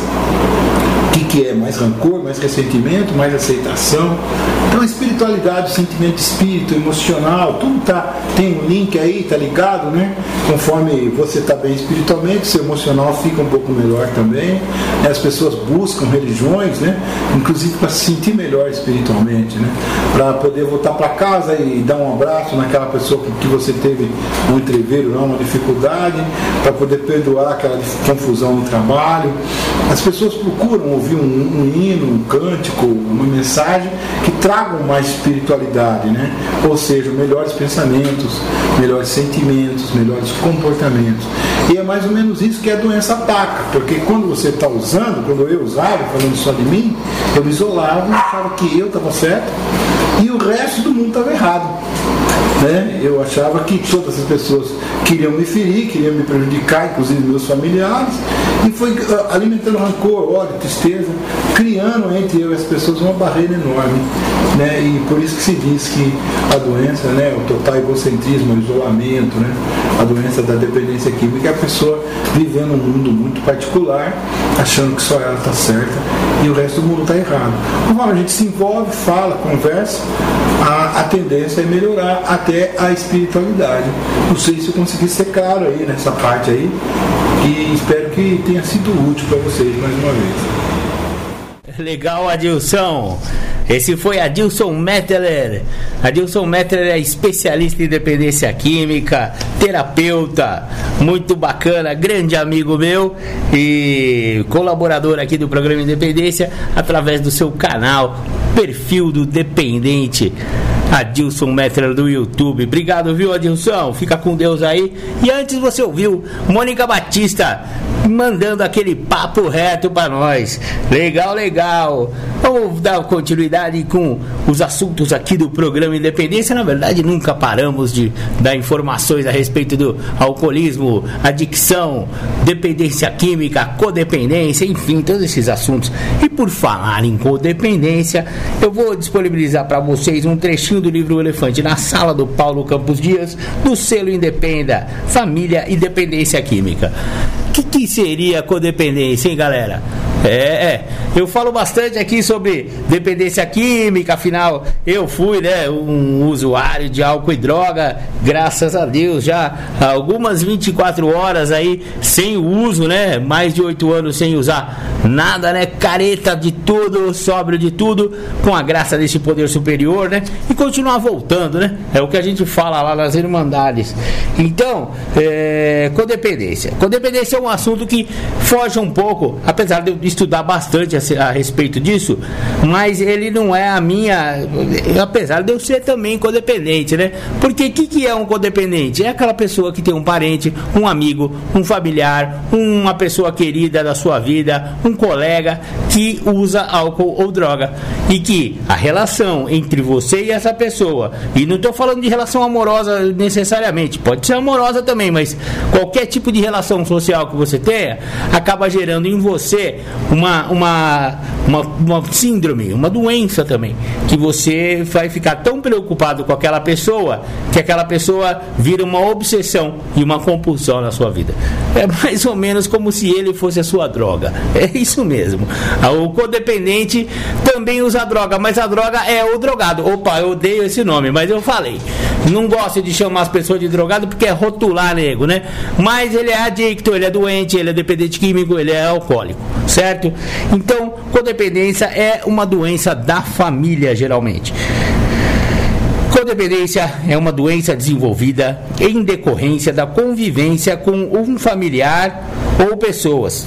Que, é mais rancor, mais ressentimento, mais aceitação. Então a espiritualidade, o sentimento espírito, emocional, tudo tá, tem um link aí, tá ligado, né? Conforme você está bem espiritualmente, seu emocional fica um pouco melhor também. As pessoas buscam religiões, né? Inclusive para se sentir melhor espiritualmente, né? Para poder voltar para casa e dar um abraço naquela pessoa que você teve um entreveiro, uma dificuldade, para poder perdoar aquela confusão no trabalho. As pessoas procuram ouvir ouvir um, hino, um cântico, uma mensagem que tragam mais espiritualidade, né? Ou seja, melhores pensamentos, melhores sentimentos, melhores comportamentos. E é mais ou menos isso que a doença ataca, porque quando você está usando, quando eu usava, falando só de mim, eu me isolava, achava que eu estava certo e o resto do mundo estava errado. Né? Eu achava que todas as pessoas queriam me ferir, queriam me prejudicar, inclusive meus familiares, e foi ah, alimentando rancor, ódio, tristeza, criando entre eu e as pessoas uma barreira enorme. Né? E por isso que se diz que a doença, né, o total egocentrismo, o isolamento, né, a doença da dependência química é a pessoa vivendo um mundo muito particular, achando que só ela está certa e o resto do mundo está errado. Conforme a gente se envolve, fala, conversa, a, a tendência é melhorar até a espiritualidade. Não sei se eu consegui ser claro aí nessa parte aí e espero que tenha sido útil para vocês mais uma vez. Legal, Adilson. Esse foi Adilson Metteler. Adilson Metteler é especialista em dependência química, terapeuta, muito bacana, grande amigo meu e colaborador aqui do programa Independência através do seu canal, perfil do Dependente. Adilson Metteler do YouTube. Obrigado, viu, Adilson? Fica com Deus aí. E antes você ouviu Mônica Batista mandando aquele papo reto para nós. Legal, legal. Vamos dar continuidade com os assuntos aqui do programa Independência. Na verdade, nunca paramos de dar informações a respeito do alcoolismo, adicção, dependência química, codependência, enfim, todos esses assuntos. E por falar em codependência, eu vou disponibilizar para vocês um trechinho do livro Elefante na sala do Paulo Campos Dias, do selo Independa, Família e Dependência Química. O que, que seria codependência, hein, galera? É, é. Eu falo bastante aqui sobre dependência química, afinal, eu fui, né, um usuário de álcool e droga, graças a Deus, já algumas 24 horas aí sem uso, né? Mais de 8 anos sem usar nada, né? Careta de tudo, sóbrio de tudo, com a graça desse poder superior, né? E continuar voltando, né? É o que a gente fala lá nas Irmandades. Então, é, codependência. Codependência é um assunto que foge um pouco, apesar de eu estudar bastante a, a respeito disso, mas ele não é a minha, apesar de eu ser também codependente, né? Porque o que, que é um codependente? É aquela pessoa que tem um parente, um amigo, um familiar, uma pessoa querida da sua vida, um colega que usa álcool ou droga e que a relação entre você e essa pessoa, e não estou falando de relação amorosa necessariamente, pode ser amorosa também, mas qualquer tipo de relação social que você tenha, acaba gerando em você uma, uma, uma, uma síndrome, uma doença também, que você vai ficar tão preocupado com aquela pessoa que aquela pessoa vira uma obsessão e uma compulsão na sua vida. É mais ou menos como se ele fosse a sua droga. É isso mesmo. O codependente também usa droga, mas a droga é o drogado. Opa, eu odeio esse nome, mas eu falei. Não gosto de chamar as pessoas de drogado porque é rotular nego, né? Mas ele é adicto, ele é doente, ele é dependente químico, ele é alcoólico, certo? Então, codependência é uma doença da família, geralmente. Codependência é uma doença desenvolvida em decorrência da convivência com um familiar ou pessoas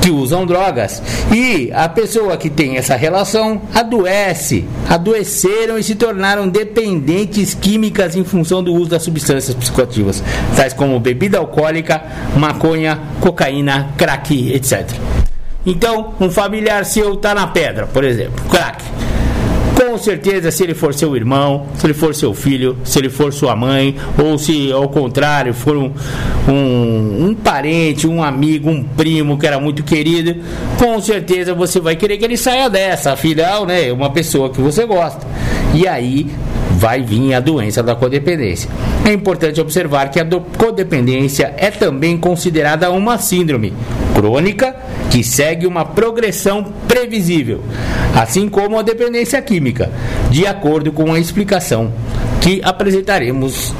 que usam drogas. E a pessoa que tem essa relação adoece, adoeceram e se tornaram dependentes químicas em função do uso das substâncias psicoativas, tais como bebida alcoólica, maconha, cocaína, crack, etc. Então, um familiar seu está na pedra, por exemplo, crack com certeza, se ele for seu irmão, se ele for seu filho, se ele for sua mãe, ou se ao contrário for um, um, um parente, um amigo, um primo que era muito querido, com certeza você vai querer que ele saia dessa. Afinal, né, uma pessoa que você gosta. E aí vai vir a doença da codependência. É importante observar que a codependência é também considerada uma síndrome crônica que segue uma progressão previsível, assim como a dependência química, de acordo com a explicação que apresentaremos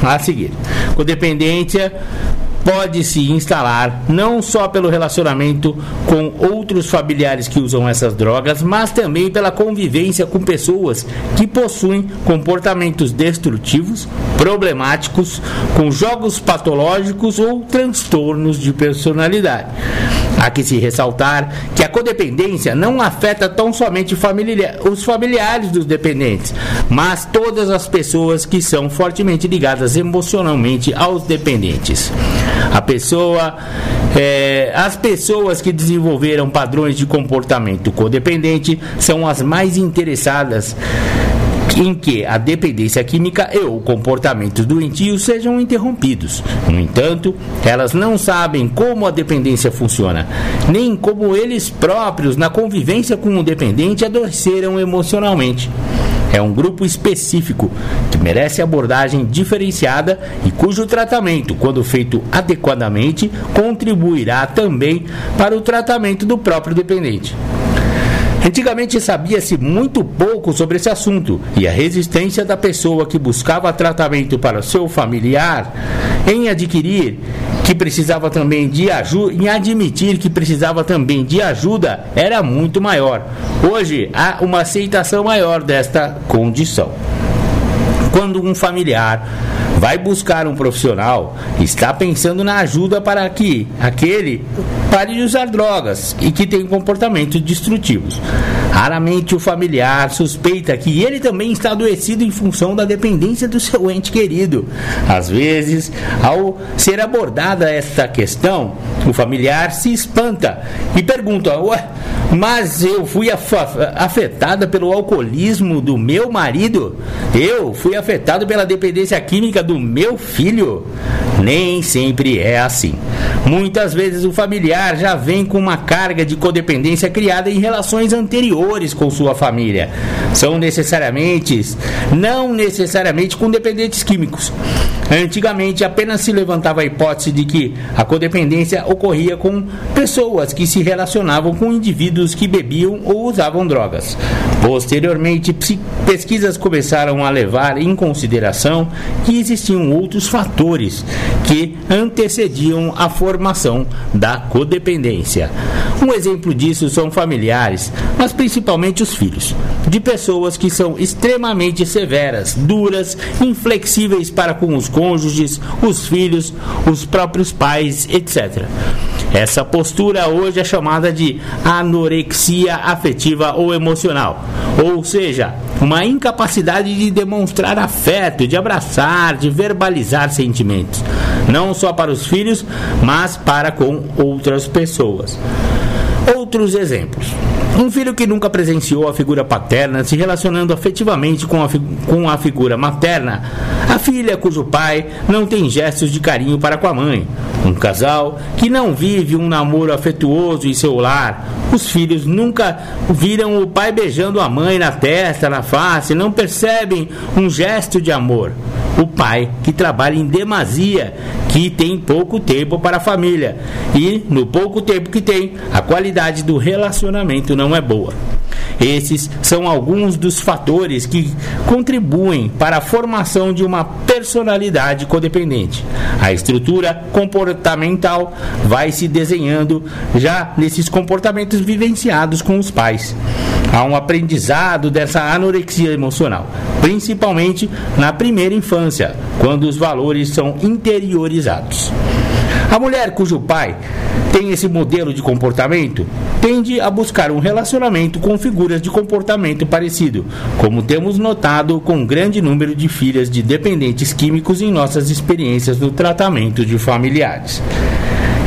a seguir. Codependência pode se instalar não só pelo relacionamento com outros familiares que usam essas drogas, mas também pela convivência com pessoas que possuem comportamentos destrutivos, problemáticos, com jogos patológicos ou transtornos de personalidade. Há que se ressaltar que a codependência não afeta tão somente familiar, os familiares dos dependentes, mas todas as pessoas que são fortemente ligadas emocionalmente aos dependentes. A pessoa, é, as pessoas que desenvolveram padrões de comportamento codependente são as mais interessadas em que a dependência química e o comportamento doentio sejam interrompidos. No entanto, elas não sabem como a dependência funciona, nem como eles próprios, na convivência com o dependente, adoeceram emocionalmente. É um grupo específico que merece abordagem diferenciada e cujo tratamento, quando feito adequadamente, contribuirá também para o tratamento do próprio dependente. Antigamente sabia-se muito pouco sobre esse assunto e a resistência da pessoa que buscava tratamento para seu familiar em adquirir que precisava também de ajuda, em admitir que precisava também de ajuda era muito maior. Hoje há uma aceitação maior desta condição. Quando um familiar vai buscar um profissional, está pensando na ajuda para que aquele pare de usar drogas e que tem comportamentos destrutivos. Raramente o familiar suspeita que ele também está adoecido em função da dependência do seu ente querido. Às vezes, ao ser abordada esta questão, o familiar se espanta e pergunta: Ué, Mas eu fui afetada pelo alcoolismo do meu marido. Eu fui afetado pela dependência química do meu filho. Nem sempre é assim. Muitas vezes o familiar já vem com uma carga de codependência criada em relações anteriores com sua família. São necessariamente, não necessariamente com dependentes químicos. Antigamente apenas se levantava a hipótese de que a codependência ocorria com pessoas que se relacionavam com indivíduos que bebiam ou usavam drogas. Posteriormente, pesquisas começaram a levar em consideração que existiam outros fatores que antecediam a formação da codependência. Um exemplo disso são familiares, mas principalmente os filhos, de pessoas que são extremamente severas, duras, inflexíveis para com os cônjuges, os filhos, os próprios pais, etc. Essa postura hoje é chamada de anorexia afetiva ou emocional, ou seja, uma incapacidade de demonstrar afeto, de abraçar, de verbalizar sentimentos, não só para os filhos, mas para com outras pessoas. Outros exemplos. Um filho que nunca presenciou a figura paterna se relacionando afetivamente com a, com a figura materna. A filha cujo pai não tem gestos de carinho para com a mãe. Um casal que não vive um namoro afetuoso em seu lar. Os filhos nunca viram o pai beijando a mãe na testa, na face, não percebem um gesto de amor o pai que trabalha em demasia, que tem pouco tempo para a família e no pouco tempo que tem, a qualidade do relacionamento não é boa. Esses são alguns dos fatores que contribuem para a formação de uma personalidade codependente. A estrutura comportamental vai se desenhando já nesses comportamentos vivenciados com os pais. Há um aprendizado dessa anorexia emocional, principalmente na primeira infância, quando os valores são interiorizados. A mulher cujo pai tem esse modelo de comportamento tende a buscar um relacionamento com figuras de comportamento parecido, como temos notado com um grande número de filhas de dependentes químicos em nossas experiências no tratamento de familiares.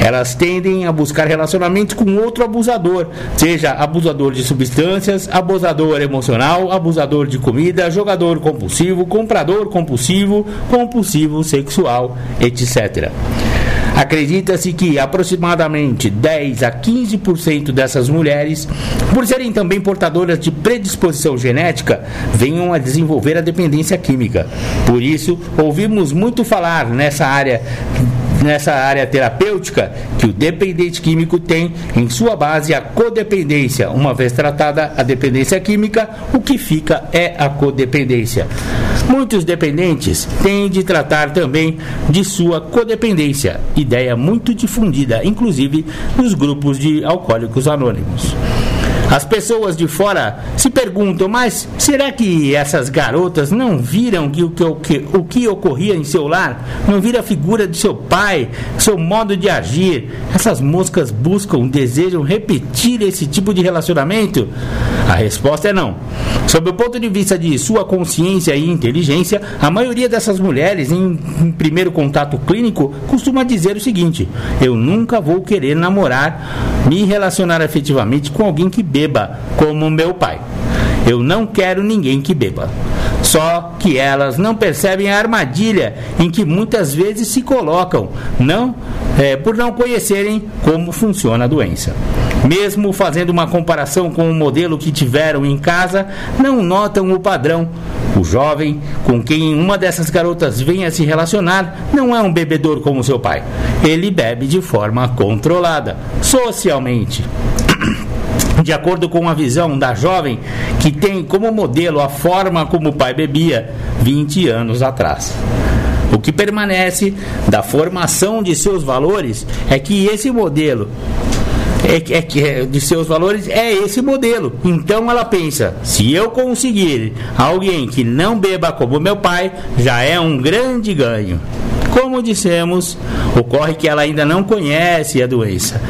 Elas tendem a buscar relacionamentos com outro abusador, seja abusador de substâncias, abusador emocional, abusador de comida, jogador compulsivo, comprador compulsivo, compulsivo sexual, etc. Acredita-se que aproximadamente 10 a 15% dessas mulheres, por serem também portadoras de predisposição genética, venham a desenvolver a dependência química. Por isso, ouvimos muito falar nessa área nessa área terapêutica que o dependente químico tem em sua base a codependência. Uma vez tratada a dependência química, o que fica é a codependência. Muitos dependentes têm de tratar também de sua codependência, ideia muito difundida, inclusive nos grupos de alcoólicos anônimos. As pessoas de fora se perguntam, mas será que essas garotas não viram que o que, o que, o que ocorria em seu lar? Não viram a figura de seu pai, seu modo de agir? Essas moscas buscam, desejam repetir esse tipo de relacionamento? A resposta é não. Sob o ponto de vista de sua consciência e inteligência, a maioria dessas mulheres, em, em primeiro contato clínico, costuma dizer o seguinte: Eu nunca vou querer namorar, me relacionar afetivamente com alguém que beba, como meu pai. Eu não quero ninguém que beba. Só que elas não percebem a armadilha em que muitas vezes se colocam, não é, por não conhecerem como funciona a doença. Mesmo fazendo uma comparação com o modelo que tiveram em casa, não notam o padrão. O jovem com quem uma dessas garotas venha se relacionar não é um bebedor como seu pai. Ele bebe de forma controlada, socialmente. <clears throat> de acordo com a visão da jovem que tem como modelo a forma como o pai bebia 20 anos atrás. O que permanece da formação de seus valores é que esse modelo é, é que é, de seus valores é esse modelo. Então ela pensa: se eu conseguir alguém que não beba como meu pai, já é um grande ganho. Como dissemos, ocorre que ela ainda não conhece a doença.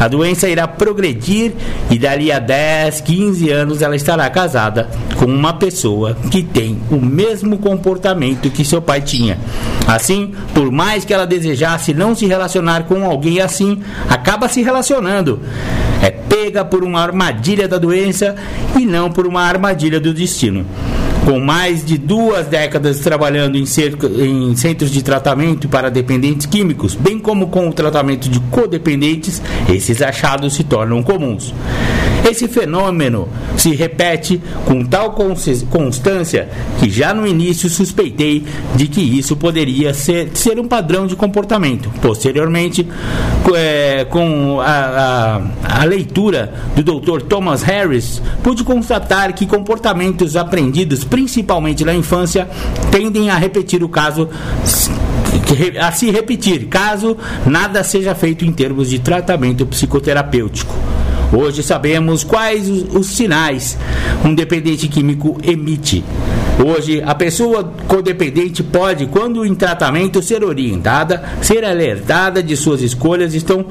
A doença irá progredir e dali a 10, 15 anos ela estará casada com uma pessoa que tem o mesmo comportamento que seu pai tinha. Assim, por mais que ela desejasse não se relacionar com alguém assim, acaba se relacionando é pega por uma armadilha da doença e não por uma armadilha do destino. Com mais de duas décadas trabalhando em, cerca, em, centros de tratamento para dependentes químicos, bem como com o tratamento de codependentes, esses achados se tornam comuns. Esse fenômeno se repete com tal constância que já no início suspeitei de que isso poderia ser, ser um padrão de comportamento. Posteriormente, é, com a, a, a leitura do Dr. Thomas Harris, pude constatar que comportamentos aprendidos principalmente na infância tendem a repetir o caso a se repetir, caso nada seja feito em termos de tratamento psicoterapêutico. Hoje sabemos quais os, sinais um dependente químico emite. Hoje, a pessoa codependente pode, quando em tratamento, ser orientada, ser alertada de suas escolhas estão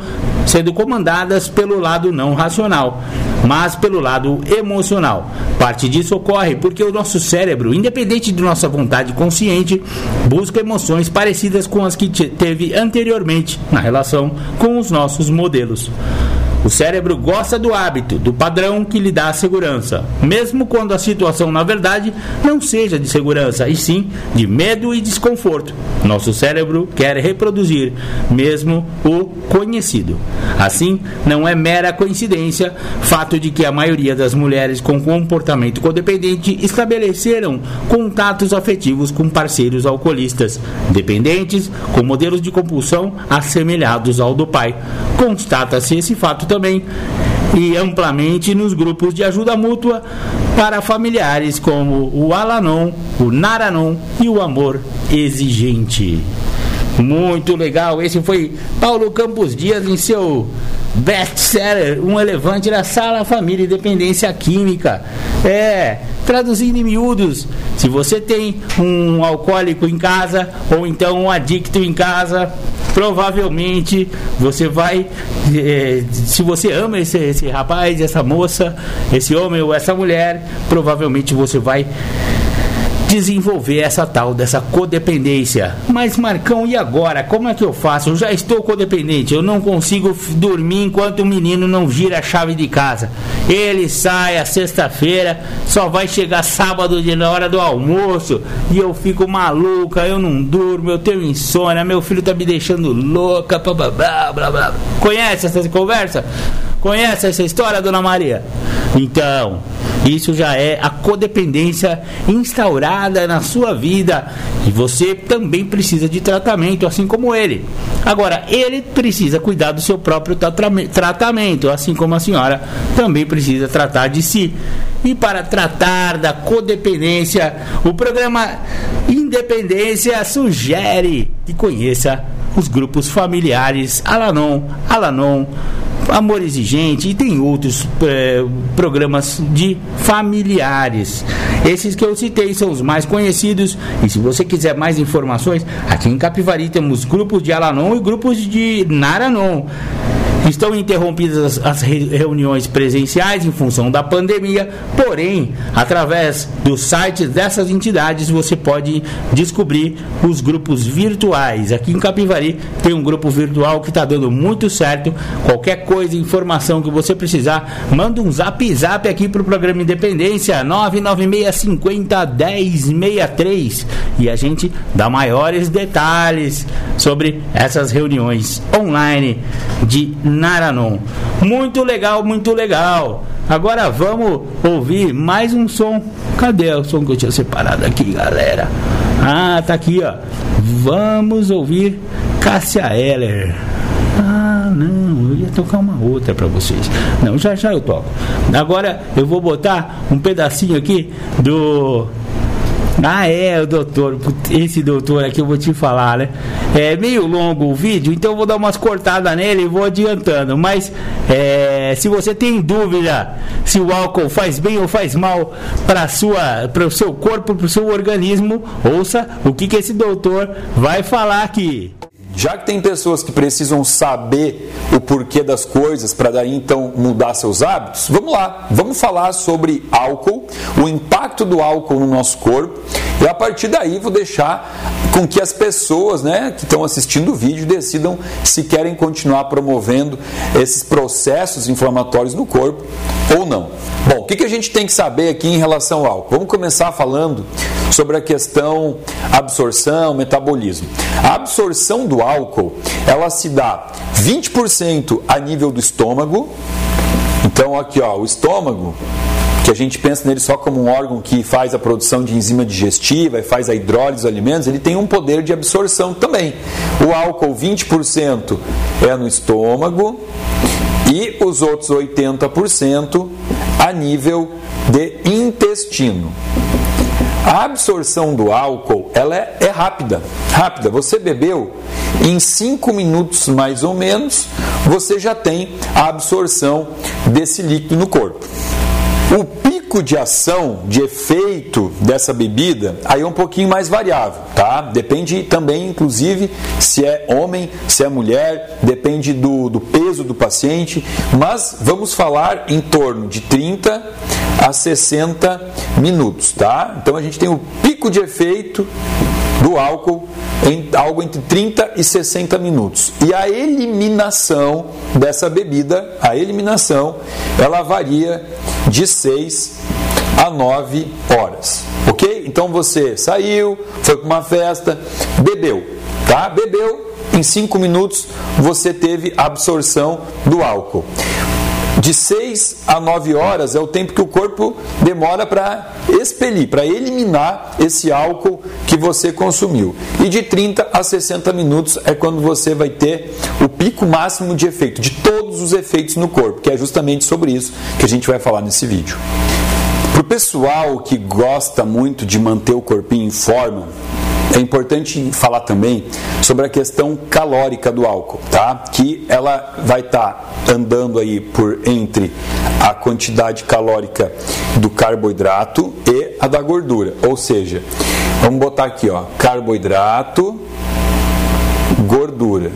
sendo comandadas pelo lado não racional, mas pelo lado emocional. Parte disso ocorre porque o nosso cérebro, independente de nossa vontade consciente, busca emoções parecidas com as que teve anteriormente na relação com os nossos modelos. O cérebro gosta do hábito, do padrão que lhe dá segurança, mesmo quando a situação, na verdade, não seja de segurança, e sim de medo e desconforto. Nosso cérebro quer reproduzir mesmo o conhecido. Assim, não é mera coincidência fato de que a maioria das mulheres com comportamento codependente estabeleceram contatos afetivos com parceiros alcoolistas, dependentes, com modelos de compulsão assemelhados ao do pai. Constata-se esse fato também e amplamente nos grupos de ajuda mútua para familiares como o Alanon, o Naranon e o Amor Exigente. Muito legal, esse foi Paulo Campos Dias em seu best-seller, um elefante da sala família e dependência química. É, traduzindo em miúdos, se você tem um alcoólico em casa ou então um adicto em casa, provavelmente você vai, é, se você ama esse, esse rapaz, essa moça, esse homem ou essa mulher, provavelmente você vai desenvolver essa tal dessa codependência. Mas Marcão, e agora? Como é que eu faço? Eu já estou codependente, eu não consigo dormir enquanto o menino não gira a chave de casa. Ele sai a sexta-feira, só vai chegar sábado de na hora do almoço e eu fico maluca, eu não durmo, eu tenho insônia, meu filho tá me deixando louca, blá blá blá blá. blá. Conhece essa conversa? Conhece essa história, dona Maria? Então, isso já é a codependência instaurada na sua vida e você também precisa de tratamento, assim como ele. Agora, ele precisa cuidar do seu próprio tratamento, assim como a senhora também precisa tratar de si. E para tratar da codependência, o programa Independência sugere que conheça os grupos familiares Alanon, Alanon, Amor Exigente e tem outros é, programas de familiares. Esses que eu citei são os mais conhecidos. E se você quiser mais informações, aqui em Capivari temos grupos de Alanon e grupos de Naranon. Estão interrompidas as reuniões presenciais em função da pandemia, porém, através dos sites dessas entidades você pode descobrir os grupos virtuais. Aqui em Capivari tem um grupo virtual que está dando muito certo. Qualquer coisa, informação que você precisar, manda um zap zap aqui para o programa Independência 99650 1063 e a gente dá maiores detalhes sobre essas reuniões online de Naranon. Muito legal, muito legal. Agora vamos ouvir mais um som. Cadê o som que eu tinha separado aqui, galera? Ah, tá aqui, ó. Vamos ouvir Cássia Eller. Ah, não, eu ia tocar uma outra para vocês. Não, já já eu toco. Agora eu vou botar um pedacinho aqui do ah, é, doutor. Esse doutor aqui eu vou te falar, né? É meio longo o vídeo, então eu vou dar umas cortadas nele e vou adiantando. Mas é, se você tem dúvida se o álcool faz bem ou faz mal para o seu corpo, para o seu organismo, ouça o que, que esse doutor vai falar aqui. Já que tem pessoas que precisam saber o porquê das coisas para daí então mudar seus hábitos, vamos lá, vamos falar sobre álcool, o impacto do álcool no nosso corpo e a partir daí vou deixar com que as pessoas né, que estão assistindo o vídeo decidam se querem continuar promovendo esses processos inflamatórios no corpo ou não. Bom, que, que a gente tem que saber aqui em relação ao álcool? Vamos começar falando sobre a questão absorção, metabolismo. A absorção do álcool, ela se dá 20% a nível do estômago. Então aqui, ó, o estômago que a gente pensa nele só como um órgão que faz a produção de enzima digestiva e faz a hidrólise dos alimentos, ele tem um poder de absorção também. O álcool 20% é no estômago e os outros 80% a nível de intestino. A absorção do álcool ela é, é, rápida, rápida. Você bebeu, em 5 minutos mais ou menos, você já tem a absorção desse líquido no corpo. O pico de ação, de efeito dessa bebida, aí é um pouquinho mais variável, tá? Depende também, inclusive, se é homem, se é mulher, depende do, do peso do paciente, mas vamos falar em torno de 30 a 60 minutos, tá? Então a gente tem o pico de efeito do álcool em algo entre 30 e 60 minutos. E a eliminação dessa bebida, a eliminação, ela varia de 6 a 9 horas. OK? Então você saiu, foi para uma festa, bebeu, tá? Bebeu, em 5 minutos você teve absorção do álcool. De 6 a 9 horas é o tempo que o corpo demora para expelir, para eliminar esse álcool que você consumiu. E de 30 a 60 minutos é quando você vai ter o pico máximo de efeito, de todos os efeitos no corpo, que é justamente sobre isso que a gente vai falar nesse vídeo. Para o pessoal que gosta muito de manter o corpinho em forma, é importante falar também sobre a questão calórica do álcool, tá? Que ela vai estar tá andando aí por entre a quantidade calórica do carboidrato e a da gordura. Ou seja, vamos botar aqui, ó, carboidrato, gordura,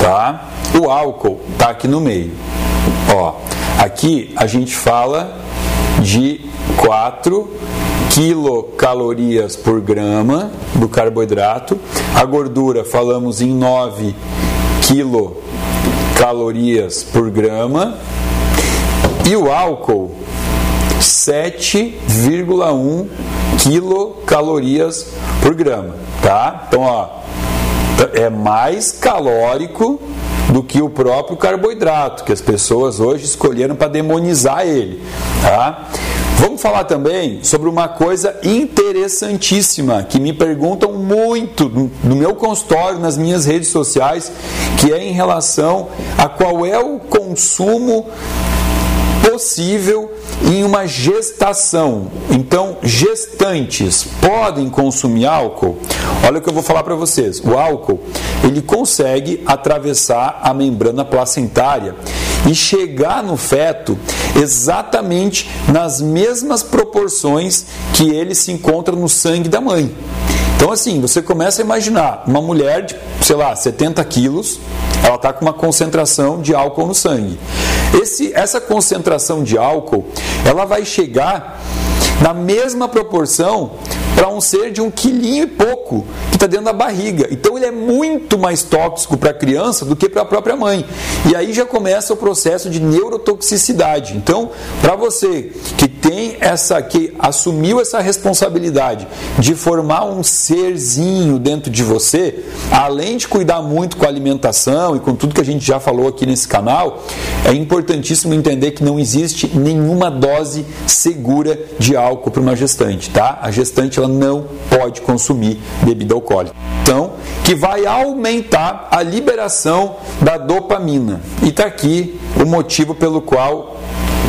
tá? O álcool tá aqui no meio. Ó, aqui a gente fala de 4 quilocalorias por grama do carboidrato. A gordura falamos em 9 quilocalorias por grama. E o álcool 7,1 quilocalorias por grama, tá? Então, ó, é mais calórico do que o próprio carboidrato, que as pessoas hoje escolheram para demonizar ele, tá? Vamos falar também sobre uma coisa interessantíssima que me perguntam muito no meu consultório, nas minhas redes sociais, que é em relação a qual é o consumo possível em uma gestação. Então, gestantes podem consumir álcool? Olha o que eu vou falar para vocês. O álcool, ele consegue atravessar a membrana placentária e chegar no feto exatamente nas mesmas proporções que ele se encontra no sangue da mãe. Então, assim, você começa a imaginar uma mulher de, sei lá, 70 quilos, ela está com uma concentração de álcool no sangue. Esse, essa concentração de álcool, ela vai chegar na mesma proporção para um ser de um quilinho e pouco que está dentro da barriga. Então ele é muito mais tóxico para a criança do que para a própria mãe. E aí já começa o processo de neurotoxicidade. Então, para você que tem essa, que assumiu essa responsabilidade de formar um serzinho dentro de você, além de cuidar muito com a alimentação e com tudo que a gente já falou aqui nesse canal, é importantíssimo entender que não existe nenhuma dose segura de álcool para uma gestante, tá? A gestante ela não pode consumir bebida alcoólica. Então, que vai aumentar a liberação da dopamina. E está aqui o motivo pelo qual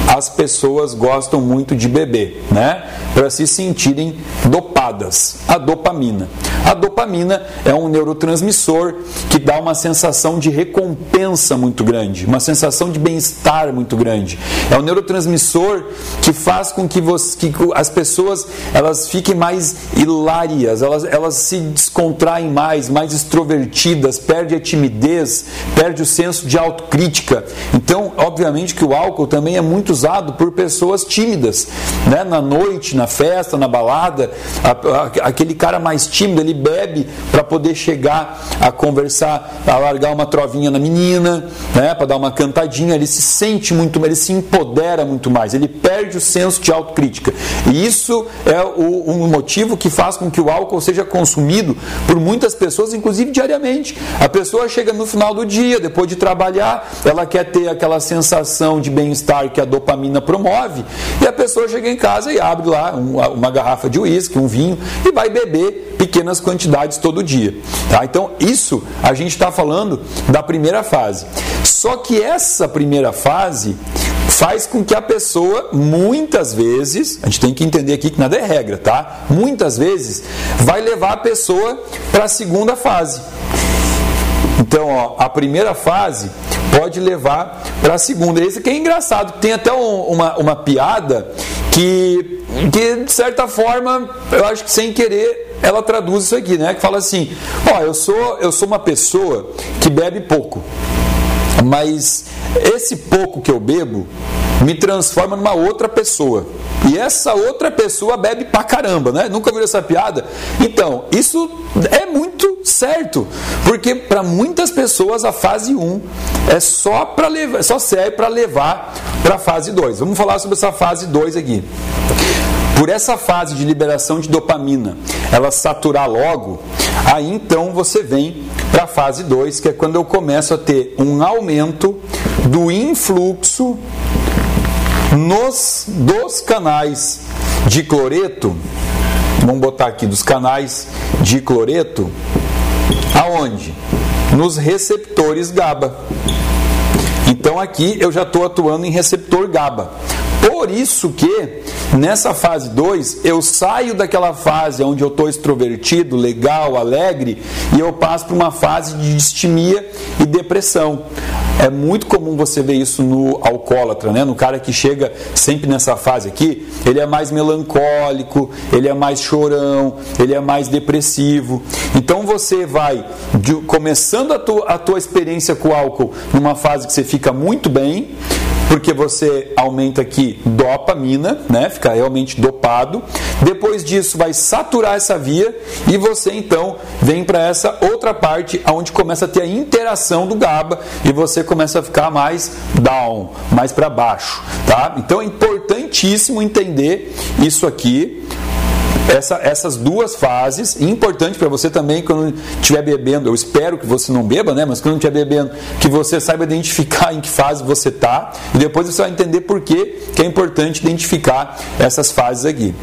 as pessoas gostam muito de beber, né? Para se sentirem dopadas. A dopamina. A dopamina é um neurotransmissor que dá uma sensação de recompensa muito grande, uma sensação de bem-estar muito grande. É um neurotransmissor que faz com que, você, que as pessoas elas fiquem mais hilárias, elas, elas se descontraem mais, mais extrovertidas, perde a timidez, perde o senso de autocrítica. Então, obviamente que o álcool também é muito usado por pessoas tímidas, né? na noite, na festa, na balada, a, a, aquele cara mais tímido, ele bebe para poder chegar a conversar, a largar uma trovinha na menina, né? para dar uma cantadinha, ele se sente muito, ele se empodera muito mais, ele perde o senso de autocrítica. E isso é o, um motivo que faz com que o álcool seja consumido por muitas pessoas, inclusive diariamente. A pessoa chega no final do dia, depois de trabalhar, ela quer ter aquela sensação de bem-estar que a dopamina promove, e a pessoa chega em casa e abre lá uma garrafa de uísque, um vinho, e vai beber pequenas quantidades todo dia. Tá? Então, isso a gente está falando da primeira fase. Só que essa primeira fase faz com que a pessoa, muitas vezes, a gente tem que entender aqui que nada é regra, tá? Muitas vezes vai levar a pessoa para a segunda fase. Então, ó, a primeira fase pode levar para a segunda. Esse que é engraçado, tem até um, uma, uma piada que, que, de certa forma, eu acho que sem querer, ela traduz isso aqui, né? Que fala assim: ó, eu sou, eu sou uma pessoa que bebe pouco. Mas esse pouco que eu bebo me transforma numa outra pessoa. E essa outra pessoa bebe pra caramba, né? Nunca viu essa piada? Então, isso é muito certo, porque para muitas pessoas a fase 1 é só para levar, só serve para levar para fase 2. Vamos falar sobre essa fase 2 aqui. Por essa fase de liberação de dopamina, ela saturar logo, aí então você vem para a fase 2, que é quando eu começo a ter um aumento do influxo nos dos canais de cloreto, vamos botar aqui dos canais de cloreto, aonde? Nos receptores GABA. Então aqui eu já estou atuando em receptor GABA. Por isso que nessa fase 2 eu saio daquela fase onde eu estou extrovertido, legal, alegre e eu passo para uma fase de distimia e depressão. É muito comum você ver isso no alcoólatra, né? no cara que chega sempre nessa fase aqui, ele é mais melancólico, ele é mais chorão, ele é mais depressivo. Então você vai de, começando a tua, a tua experiência com o álcool numa fase que você fica muito bem, porque você aumenta aqui dopamina, né? Fica realmente dopado. Depois disso vai saturar essa via e você então vem para essa outra parte onde começa a ter a interação do GABA e você começa a ficar mais down, mais para baixo, tá? Então é importantíssimo entender isso aqui essa, essas duas fases, importante para você também quando estiver bebendo, eu espero que você não beba, né? Mas quando estiver bebendo, que você saiba identificar em que fase você está e depois você vai entender por que, que é importante identificar essas fases aqui.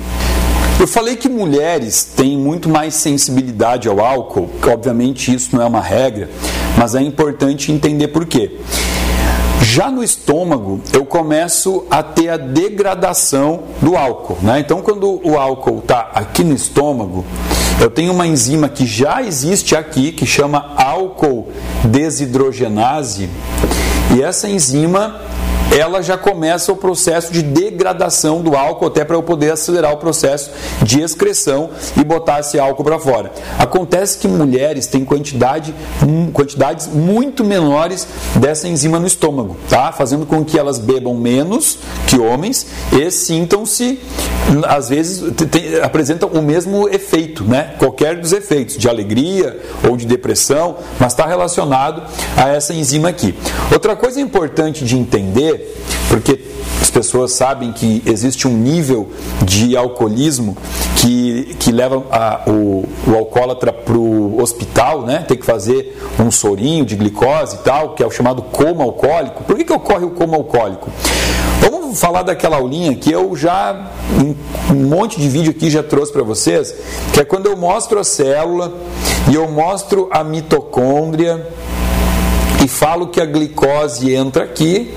Eu falei que mulheres têm muito mais sensibilidade ao álcool, obviamente isso não é uma regra, mas é importante entender por quê. Já no estômago, eu começo a ter a degradação do álcool. Né? Então, quando o álcool está aqui no estômago, eu tenho uma enzima que já existe aqui, que chama álcool desidrogenase, e essa enzima ela já começa o processo de degradação do álcool, até para eu poder acelerar o processo de excreção e botar esse álcool para fora. Acontece que mulheres têm quantidade, hum, quantidades muito menores dessa enzima no estômago, tá? fazendo com que elas bebam menos que homens e sintam-se, às vezes, tem, apresentam o mesmo efeito, né? qualquer dos efeitos, de alegria ou de depressão, mas está relacionado a essa enzima aqui. Outra coisa importante de entender porque as pessoas sabem que existe um nível de alcoolismo que, que leva a, o, o alcoólatra para o hospital, né? tem que fazer um sorinho de glicose e tal, que é o chamado coma alcoólico. Por que, que ocorre o coma alcoólico? Vamos falar daquela aulinha que eu já, um monte de vídeo aqui já trouxe para vocês, que é quando eu mostro a célula e eu mostro a mitocôndria e falo que a glicose entra aqui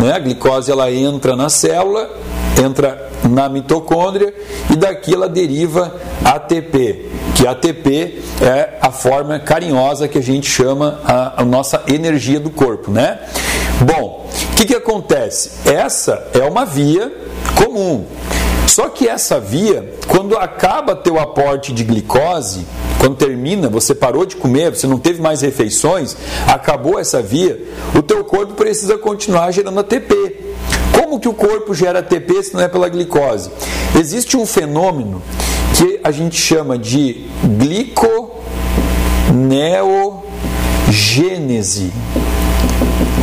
Né? A glicose ela entra na célula, entra na mitocôndria e daqui ela deriva ATP, que ATP é a forma carinhosa que a gente chama a, a nossa energia do corpo, né? Bom, o que, que acontece? Essa é uma via comum. Só que essa via, quando acaba teu aporte de glicose, quando termina, você parou de comer, você não teve mais refeições, acabou essa via, o teu corpo precisa continuar gerando ATP. Como que o corpo gera ATP se não é pela glicose? Existe um fenômeno que a gente chama de gliconeogênese.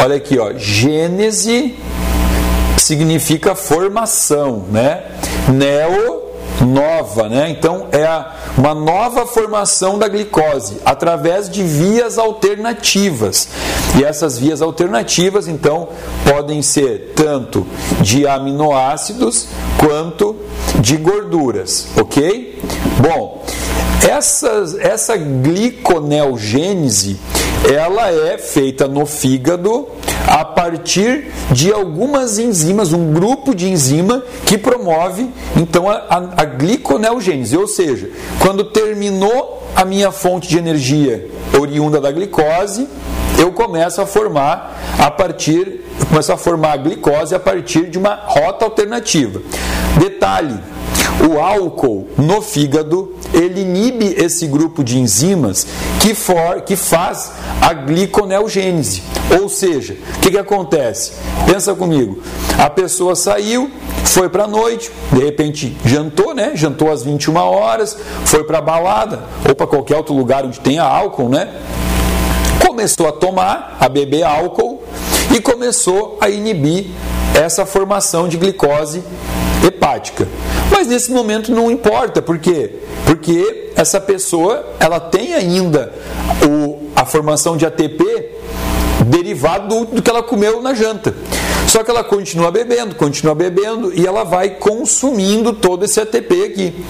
Olha aqui, ó, gênese significa formação, né? Neo nova, né? Então é uma nova formação da glicose através de vias alternativas. E essas vias alternativas, então, podem ser tanto de aminoácidos quanto de gorduras, ok? Bom, essa, essa gliconeogênese ela é feita no fígado a partir de algumas enzimas, um grupo de enzima que promove então a, a, a gliconeogênese, ou seja, quando terminou a minha fonte de energia oriunda da glicose, eu começo a formar a partir, começo a formar a glicose a partir de uma rota alternativa. Detalhe, o álcool no fígado ele inibe esse grupo de enzimas que, for, que faz a gliconeogênese. Ou seja, o que, que acontece? Pensa comigo, a pessoa saiu, foi para a noite, de repente jantou, né? Jantou às 21 horas, foi para a balada ou para qualquer outro lugar onde tenha álcool, né? Começou a tomar, a beber álcool e começou a inibir essa formação de glicose hepática. Mas nesse momento não importa, por quê? Porque essa pessoa ela tem ainda o, a formação de ATP derivado do, do que ela comeu na janta. Só que ela continua bebendo, continua bebendo e ela vai consumindo todo esse ATP aqui.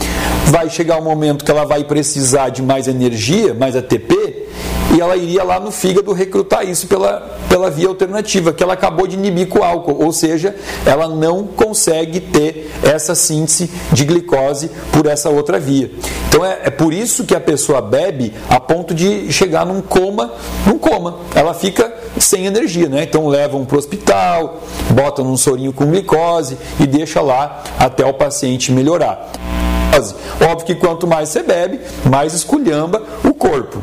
Vai chegar um momento que ela vai precisar de mais energia, mais ATP, e ela iria lá no fígado recrutar isso pela, pela via alternativa, que ela acabou de inibir com o álcool, ou seja, ela não consegue ter essa síntese de glicose por essa outra via. Então é, é por isso que a pessoa bebe a ponto de chegar num coma, num coma. Ela fica sem energia, né? Então levam para o hospital, botam num sorinho com glicose e deixa lá até o paciente melhorar. Óbvio que quanto mais você bebe, mais esculhamba o corpo.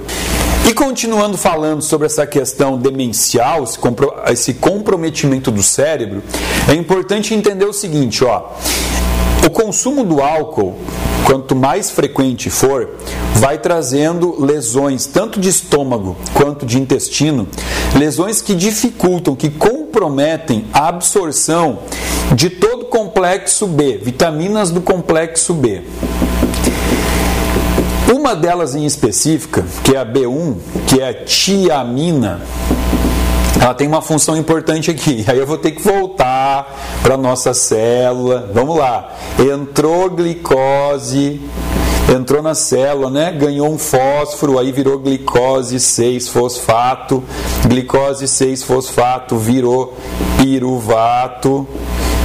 E continuando falando sobre essa questão demencial, esse, compro esse comprometimento do cérebro, é importante entender o seguinte, ó. O consumo do álcool, quanto mais frequente for, vai trazendo lesões tanto de estômago quanto de intestino, lesões que dificultam, que comprometem a absorção de todo o complexo B, vitaminas do complexo B. Uma delas em específica, que é a B1, que é a tiamina, ela tem uma função importante aqui. <laughs> Aí eu vou ter que voltar para nossa célula. Vamos lá. Entrou glicose, entrou na célula, né? Ganhou um fósforo, aí virou glicose 6-fosfato. Glicose 6-fosfato virou piruvato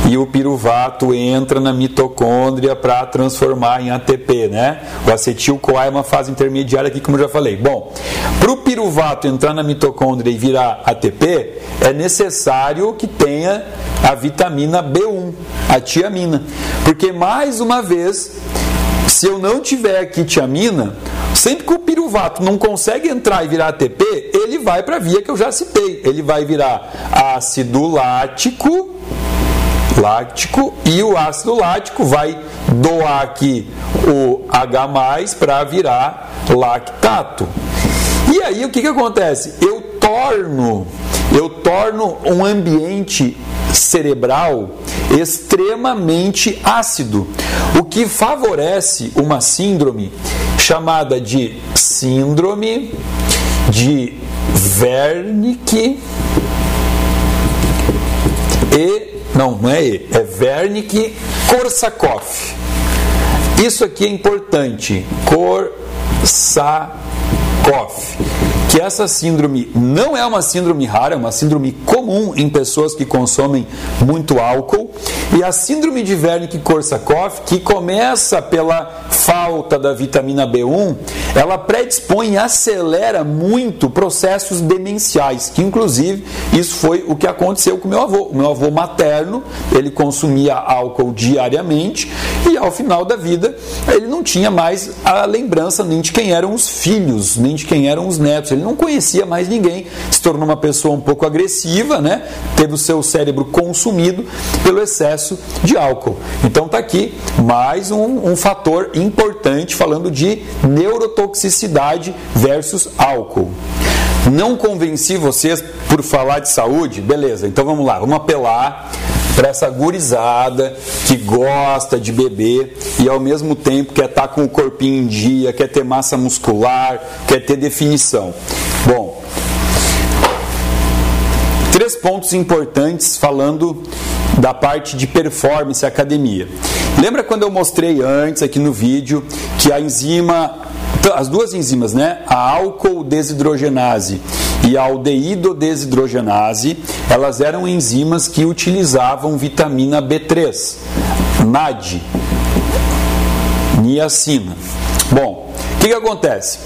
e o piruvato entra na mitocôndria para transformar em ATP, né? O acetil-CoA é uma fase intermediária aqui, como eu já falei. Bom, para o piruvato entrar na mitocôndria e virar ATP, é necessário que tenha a vitamina B1, a tiamina, porque mais uma vez se eu não tiver aqui tiamina, sempre que o piruvato não consegue entrar e virar ATP, ele vai para a via que eu já citei. Ele vai virar ácido lático lático e o ácido lático vai doar aqui o H para virar lactato. E aí o que, que acontece? Eu torno, eu torno um ambiente cerebral extremamente ácido, o que favorece uma síndrome chamada de síndrome de Wernicke e não, não é E, é Wernicke Korsakoff. Isso aqui é importante. Korsakoff. Que essa síndrome não é uma síndrome rara, é uma síndrome comum em pessoas que consomem muito álcool. E a síndrome de Wernicke-Korsakoff, que começa pela falta da vitamina B1, ela predispõe e acelera muito processos demenciais, que inclusive isso foi o que aconteceu com meu avô. O meu avô materno, ele consumia álcool diariamente e ao final da vida ele não tinha mais a lembrança nem de quem eram os filhos, nem de quem eram os netos. Ele não conhecia mais ninguém, se tornou uma pessoa um pouco agressiva, né? Teve o seu cérebro consumido pelo excesso de álcool. Então tá aqui mais um, um fator importante falando de neurotoxicidade versus álcool. Não convenci vocês por falar de saúde? Beleza, então vamos lá, vamos apelar para essa gurizada que gosta de beber e ao mesmo tempo quer estar tá com o corpinho em dia, quer ter massa muscular, quer ter definição. Bom, três pontos importantes falando da parte de performance academia. Lembra quando eu mostrei antes aqui no vídeo que a enzima as duas enzimas, né, a álcool desidrogenase e a aldeído desidrogenase, elas eram enzimas que utilizavam vitamina B3, NAD, niacina. Bom, o que, que acontece?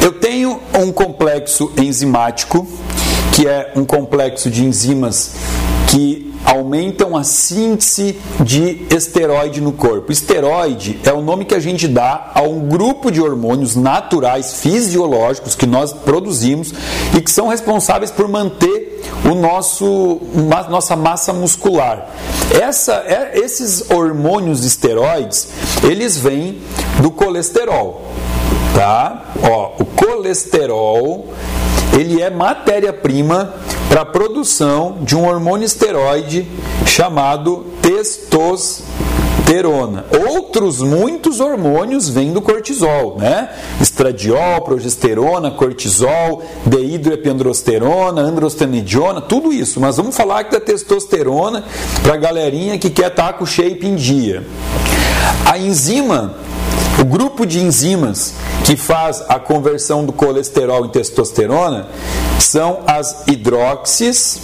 Eu tenho um complexo enzimático, que é um complexo de enzimas que aumentam a síntese de esteroide no corpo. Esteroide é o nome que a gente dá a um grupo de hormônios naturais, fisiológicos, que nós produzimos e que são responsáveis por manter o nosso nossa massa muscular. Essa, é, esses hormônios esteroides, eles vêm do colesterol, tá? Ó, o colesterol ele é matéria-prima para a produção de um hormônio esteroide chamado testosterona. Outros muitos hormônios vêm do cortisol, né? Estradiol, progesterona, cortisol, dehidroepiandrosterona, androstenediona, tudo isso. Mas vamos falar aqui da testosterona para a galerinha que quer estar tá com o shape em dia. A enzima o grupo de enzimas que faz a conversão do colesterol em testosterona são as hidroxis,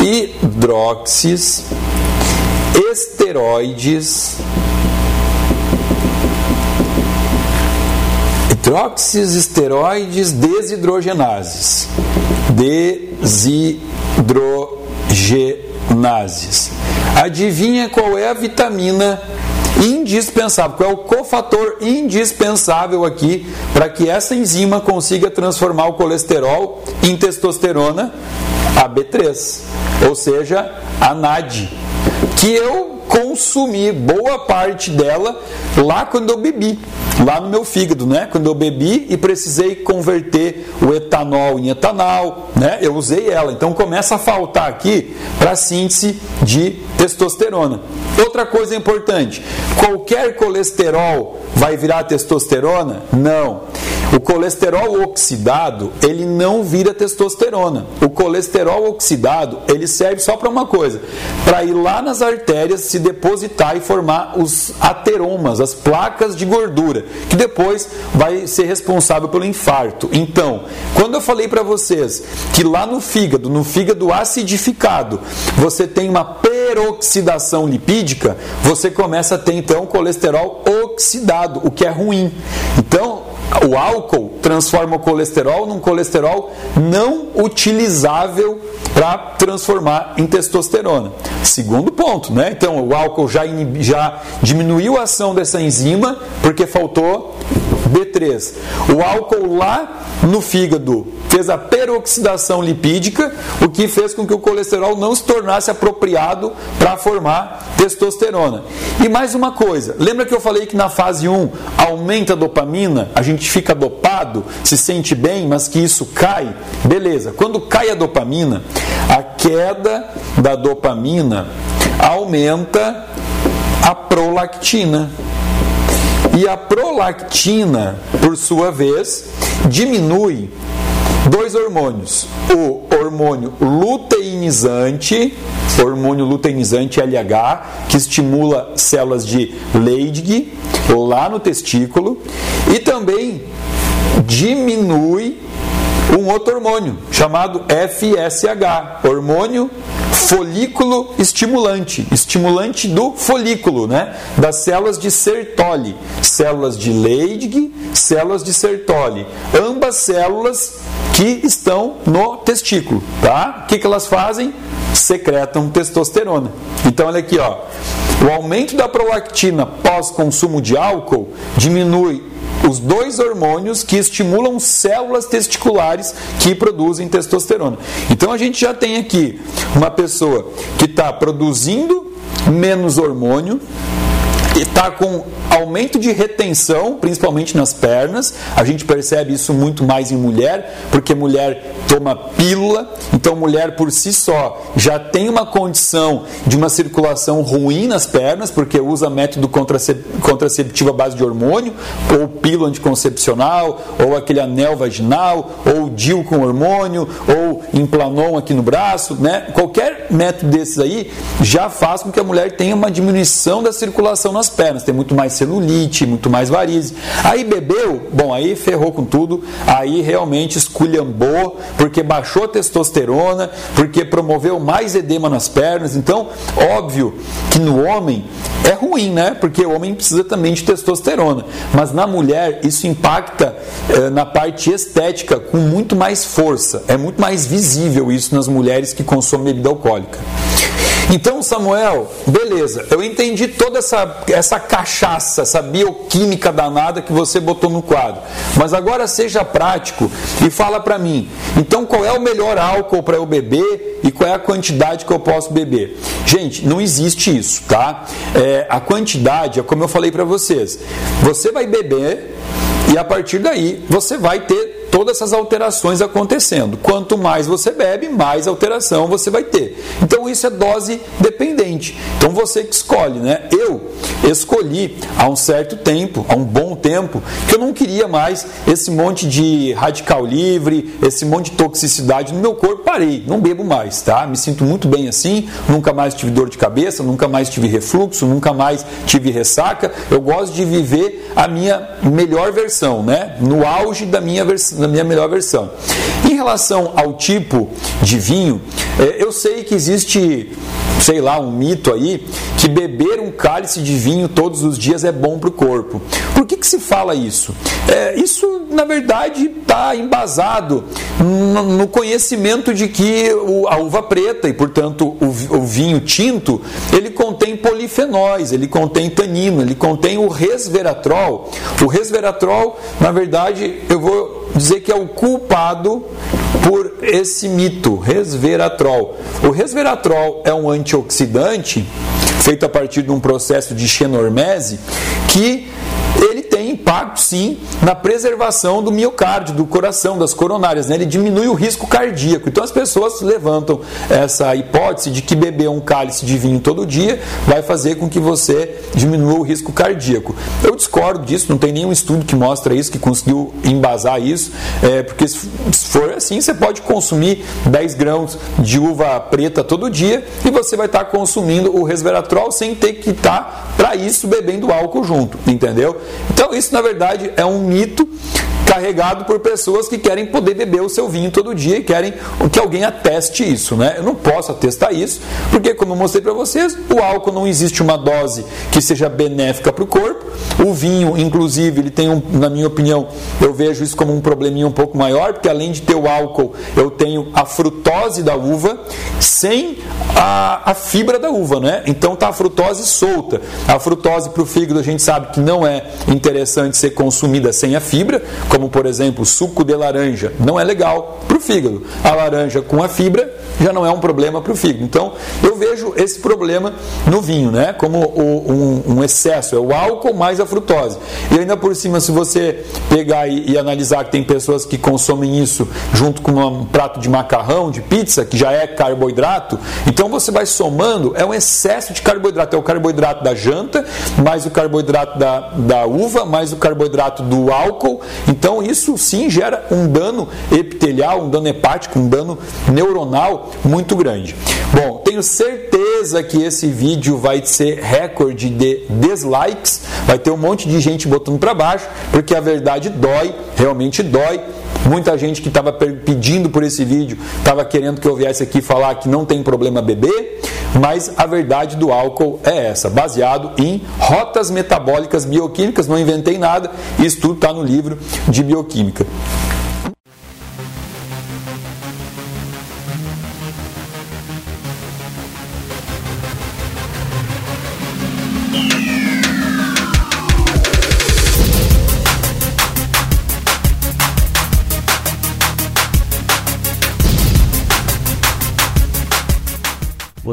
hidroxis, esteroides, hidroxis, esteroides, desidrogenases, desidrogenases. Adivinha qual é a vitamina indispensável, qual é o cofator indispensável aqui para que essa enzima consiga transformar o colesterol em testosterona, a B3, ou seja, a NAD, que eu consumi boa parte dela lá quando eu bebi, lá no meu fígado, né? Quando eu bebi e precisei converter o etanol em etanol, né? Eu usei ela. Então começa a faltar aqui para síntese de testosterona. Outra coisa importante: qualquer colesterol vai virar testosterona? Não. O colesterol oxidado, ele não vira testosterona. O colesterol oxidado, ele serve só para uma coisa, para ir lá nas artérias se depositar e formar os ateromas, as placas de gordura, que depois vai ser responsável pelo infarto. Então, quando eu falei para vocês que lá no fígado, no fígado acidificado, você tem uma peroxidação lipídica, você começa a ter então colesterol oxidado, o que é ruim. Então, o álcool transforma o colesterol num colesterol não utilizável para transformar em testosterona. Segundo ponto, né? Então o álcool já, já diminuiu a ação dessa enzima porque faltou B3. O álcool lá no fígado fez a peroxidação lipídica, o que fez com que o colesterol não se tornasse apropriado para formar testosterona. E mais uma coisa, lembra que eu falei que na fase 1 aumenta a dopamina, a gente fica dopado, se sente bem, mas que isso cai? Beleza. Quando cai a dopamina, a queda da dopamina aumenta a prolactina. E a prolactina, por sua vez, diminui dois hormônios: o hormônio luteinizante, hormônio luteinizante LH, que estimula células de Leydig lá no testículo, e também diminui um outro hormônio chamado FSH, hormônio folículo estimulante, estimulante do folículo, né? Das células de Sertoli, células de Leydig, células de Sertoli, ambas células que estão no testículo, tá? O que, que elas fazem? Secretam testosterona. Então olha aqui, ó. O aumento da prolactina pós consumo de álcool diminui os dois hormônios que estimulam células testiculares que produzem testosterona. Então a gente já tem aqui uma pessoa que está produzindo menos hormônio, está com aumento de retenção, principalmente nas pernas. A gente percebe isso muito mais em mulher, porque mulher toma pílula, então mulher por si só já tem uma condição de uma circulação ruim nas pernas, porque usa método contraceptivo à base de hormônio, ou pílula anticoncepcional, ou aquele anel vaginal, ou DIL com hormônio, ou implanon aqui no braço, né? Qualquer método desses aí já faz com que a mulher tenha uma diminuição da circulação nas pernas, tem muito mais celulite, muito mais varize. Aí bebeu, bom, aí ferrou com tudo, aí realmente esculhambou, porque baixou a testosterona, porque promoveu mais edema nas pernas. Então, óbvio que no homem é ruim, né? Porque o homem precisa também de testosterona. Mas na mulher, isso impacta eh, na parte estética com muito mais força. É muito mais visível isso nas mulheres que consomem bebida alcoólica. Então, Samuel, beleza, eu entendi toda essa, essa cachaça, essa bioquímica danada que você botou no quadro. Mas agora seja prático e fala para mim. Então, qual é o melhor álcool para eu beber e qual é a quantidade que eu posso beber? Gente, não existe isso, tá? É, a quantidade é como eu falei para vocês. Você vai beber e a partir daí você vai ter todas essas alterações acontecendo. Quanto mais você bebe, mais alteração você vai ter. Então isso é dose dependente. Então você que escolhe, né? Eu escolhi há um certo tempo, há um bom tempo, que eu não queria mais esse monte de radical livre, esse monte de toxicidade no meu corpo. Parei, não bebo mais, tá? Me sinto muito bem assim, nunca mais tive dor de cabeça, nunca mais tive refluxo, nunca mais tive ressaca. Eu gosto de viver a minha melhor versão, né? No auge da minha versão na minha melhor versão. Em relação ao tipo de vinho, é, eu sei que existe, sei lá, um mito aí que beber um cálice de vinho todos os dias é bom para o corpo. Por que, que se fala isso? É, isso, na verdade, está embasado no conhecimento de que a uva preta e, portanto, o vinho tinto, ele contém polifenóis, ele contém tanino, ele contém o resveratrol. O resveratrol, na verdade, eu vou dizer que é o culpado por esse mito, resveratrol. O resveratrol é um antioxidante feito a partir de um processo de xenormese que impacto sim na preservação do miocárdio, do coração, das coronárias, né? ele diminui o risco cardíaco. Então as pessoas levantam essa hipótese de que beber um cálice de vinho todo dia vai fazer com que você diminua o risco cardíaco. Eu discordo disso, não tem nenhum estudo que mostra isso, que conseguiu embasar isso, é, porque se for assim, você pode consumir 10 grãos de uva preta todo dia e você vai estar consumindo o resveratrol sem ter que estar, para isso, bebendo álcool junto, entendeu? Então, isso na verdade é um mito carregado por pessoas que querem poder beber o seu vinho todo dia e querem que alguém ateste isso, né? Eu não posso atestar isso, porque como eu mostrei para vocês, o álcool não existe uma dose que seja benéfica para o corpo. O vinho, inclusive, ele tem um, na minha opinião, eu vejo isso como um probleminha um pouco maior, porque além de ter o álcool, eu tenho a frutose da uva sem a, a fibra da uva, né? Então tá a frutose solta. A frutose para o fígado a gente sabe que não é interessante ser consumida sem a fibra, como por exemplo suco de laranja, não é legal para o fígado. A laranja com a fibra já não é um problema para o fígado. Então eu vejo esse problema no vinho, né? Como o, um, um, excesso, é o álcool mais a frutose. E ainda por cima, se você pegar e, e analisar que tem pessoas que consomem isso junto com um prato de macarrão, de pizza, que já é carboidrato, então você vai somando, é um excesso de carboidrato. É o carboidrato da janta, mais o carboidrato da, da uva, mais o carboidrato do álcool. Então então isso sim gera um dano epitelial, um dano hepático, um dano neuronal muito grande. Bom, tenho certeza que esse vídeo vai ser recorde de dislikes, vai ter um monte de gente botando para baixo, porque a verdade dói, realmente dói. Muita gente que estava pedindo por esse vídeo estava querendo que eu viesse aqui falar que não tem problema beber, mas a verdade do álcool é essa, baseado em rotas metabólicas bioquímicas, não inventei nada, isso tudo está no livro de bioquímica.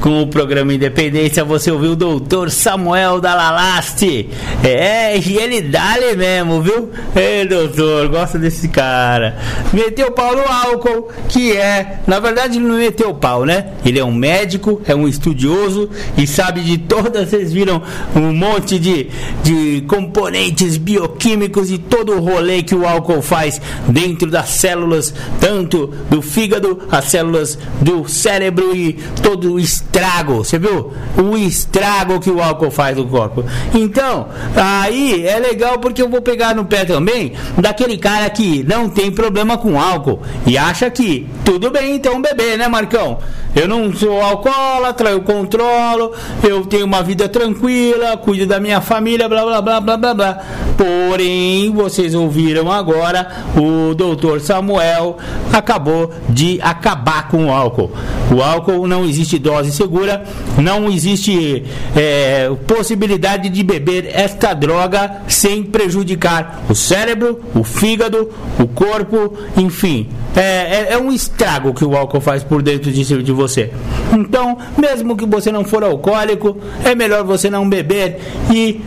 com o programa Independência. Você ouviu o doutor Samuel Dalalaste. É, e ele dá-lhe mesmo, viu? Ei, doutor, gosta desse cara. Meteu pau no álcool, que é, na verdade, ele não meteu pau, né? Ele é um médico, é um estudioso e sabe de todas. Vocês viram um monte de, de componentes bioquímicos e todo o rolê que o álcool faz dentro das células, tanto do fígado, as células do cérebro e todo o estrago. Você viu? O estrago que o álcool faz no corpo. Então, aí é legal porque eu vou pegar no pé também daquele cara que não tem problema com álcool e acha que tudo bem então beber, né, Marcão? Eu não sou alcoólatra, eu controlo, eu tenho uma vida tranquila, cuido da minha família, blá blá blá blá blá blá. Porém, vocês ouviram agora, o doutor Samuel acabou de acabar com o álcool. O álcool não existe dose segura, não existe é, possibilidade de beber esta droga sem prejudicar o cérebro, o fígado, o corpo, enfim. É, é, é um estrago que o álcool faz por dentro de, de você. Então, mesmo que você não for alcoólico, é melhor você não beber e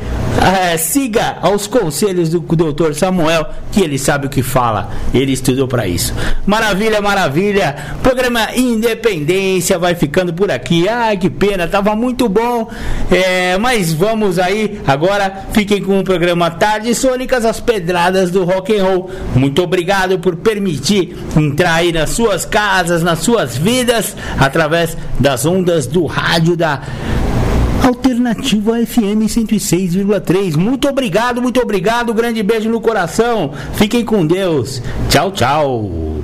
é, siga aos conselhos do Dr. Samuel, que ele sabe o que fala, ele estudou para isso. Maravilha, maravilha. Programa Independência vai ficando por aqui. Ai, que pena, tava muito bom. É, mas vamos aí, agora fiquem com o programa Tarde Sônicas, as pedradas do rock and roll. Muito obrigado por permitir entrar aí nas suas casas, nas suas vidas, através das ondas do rádio da Alternativa FM 106,3. Muito obrigado, muito obrigado. Grande beijo no coração. Fiquem com Deus. Tchau, tchau.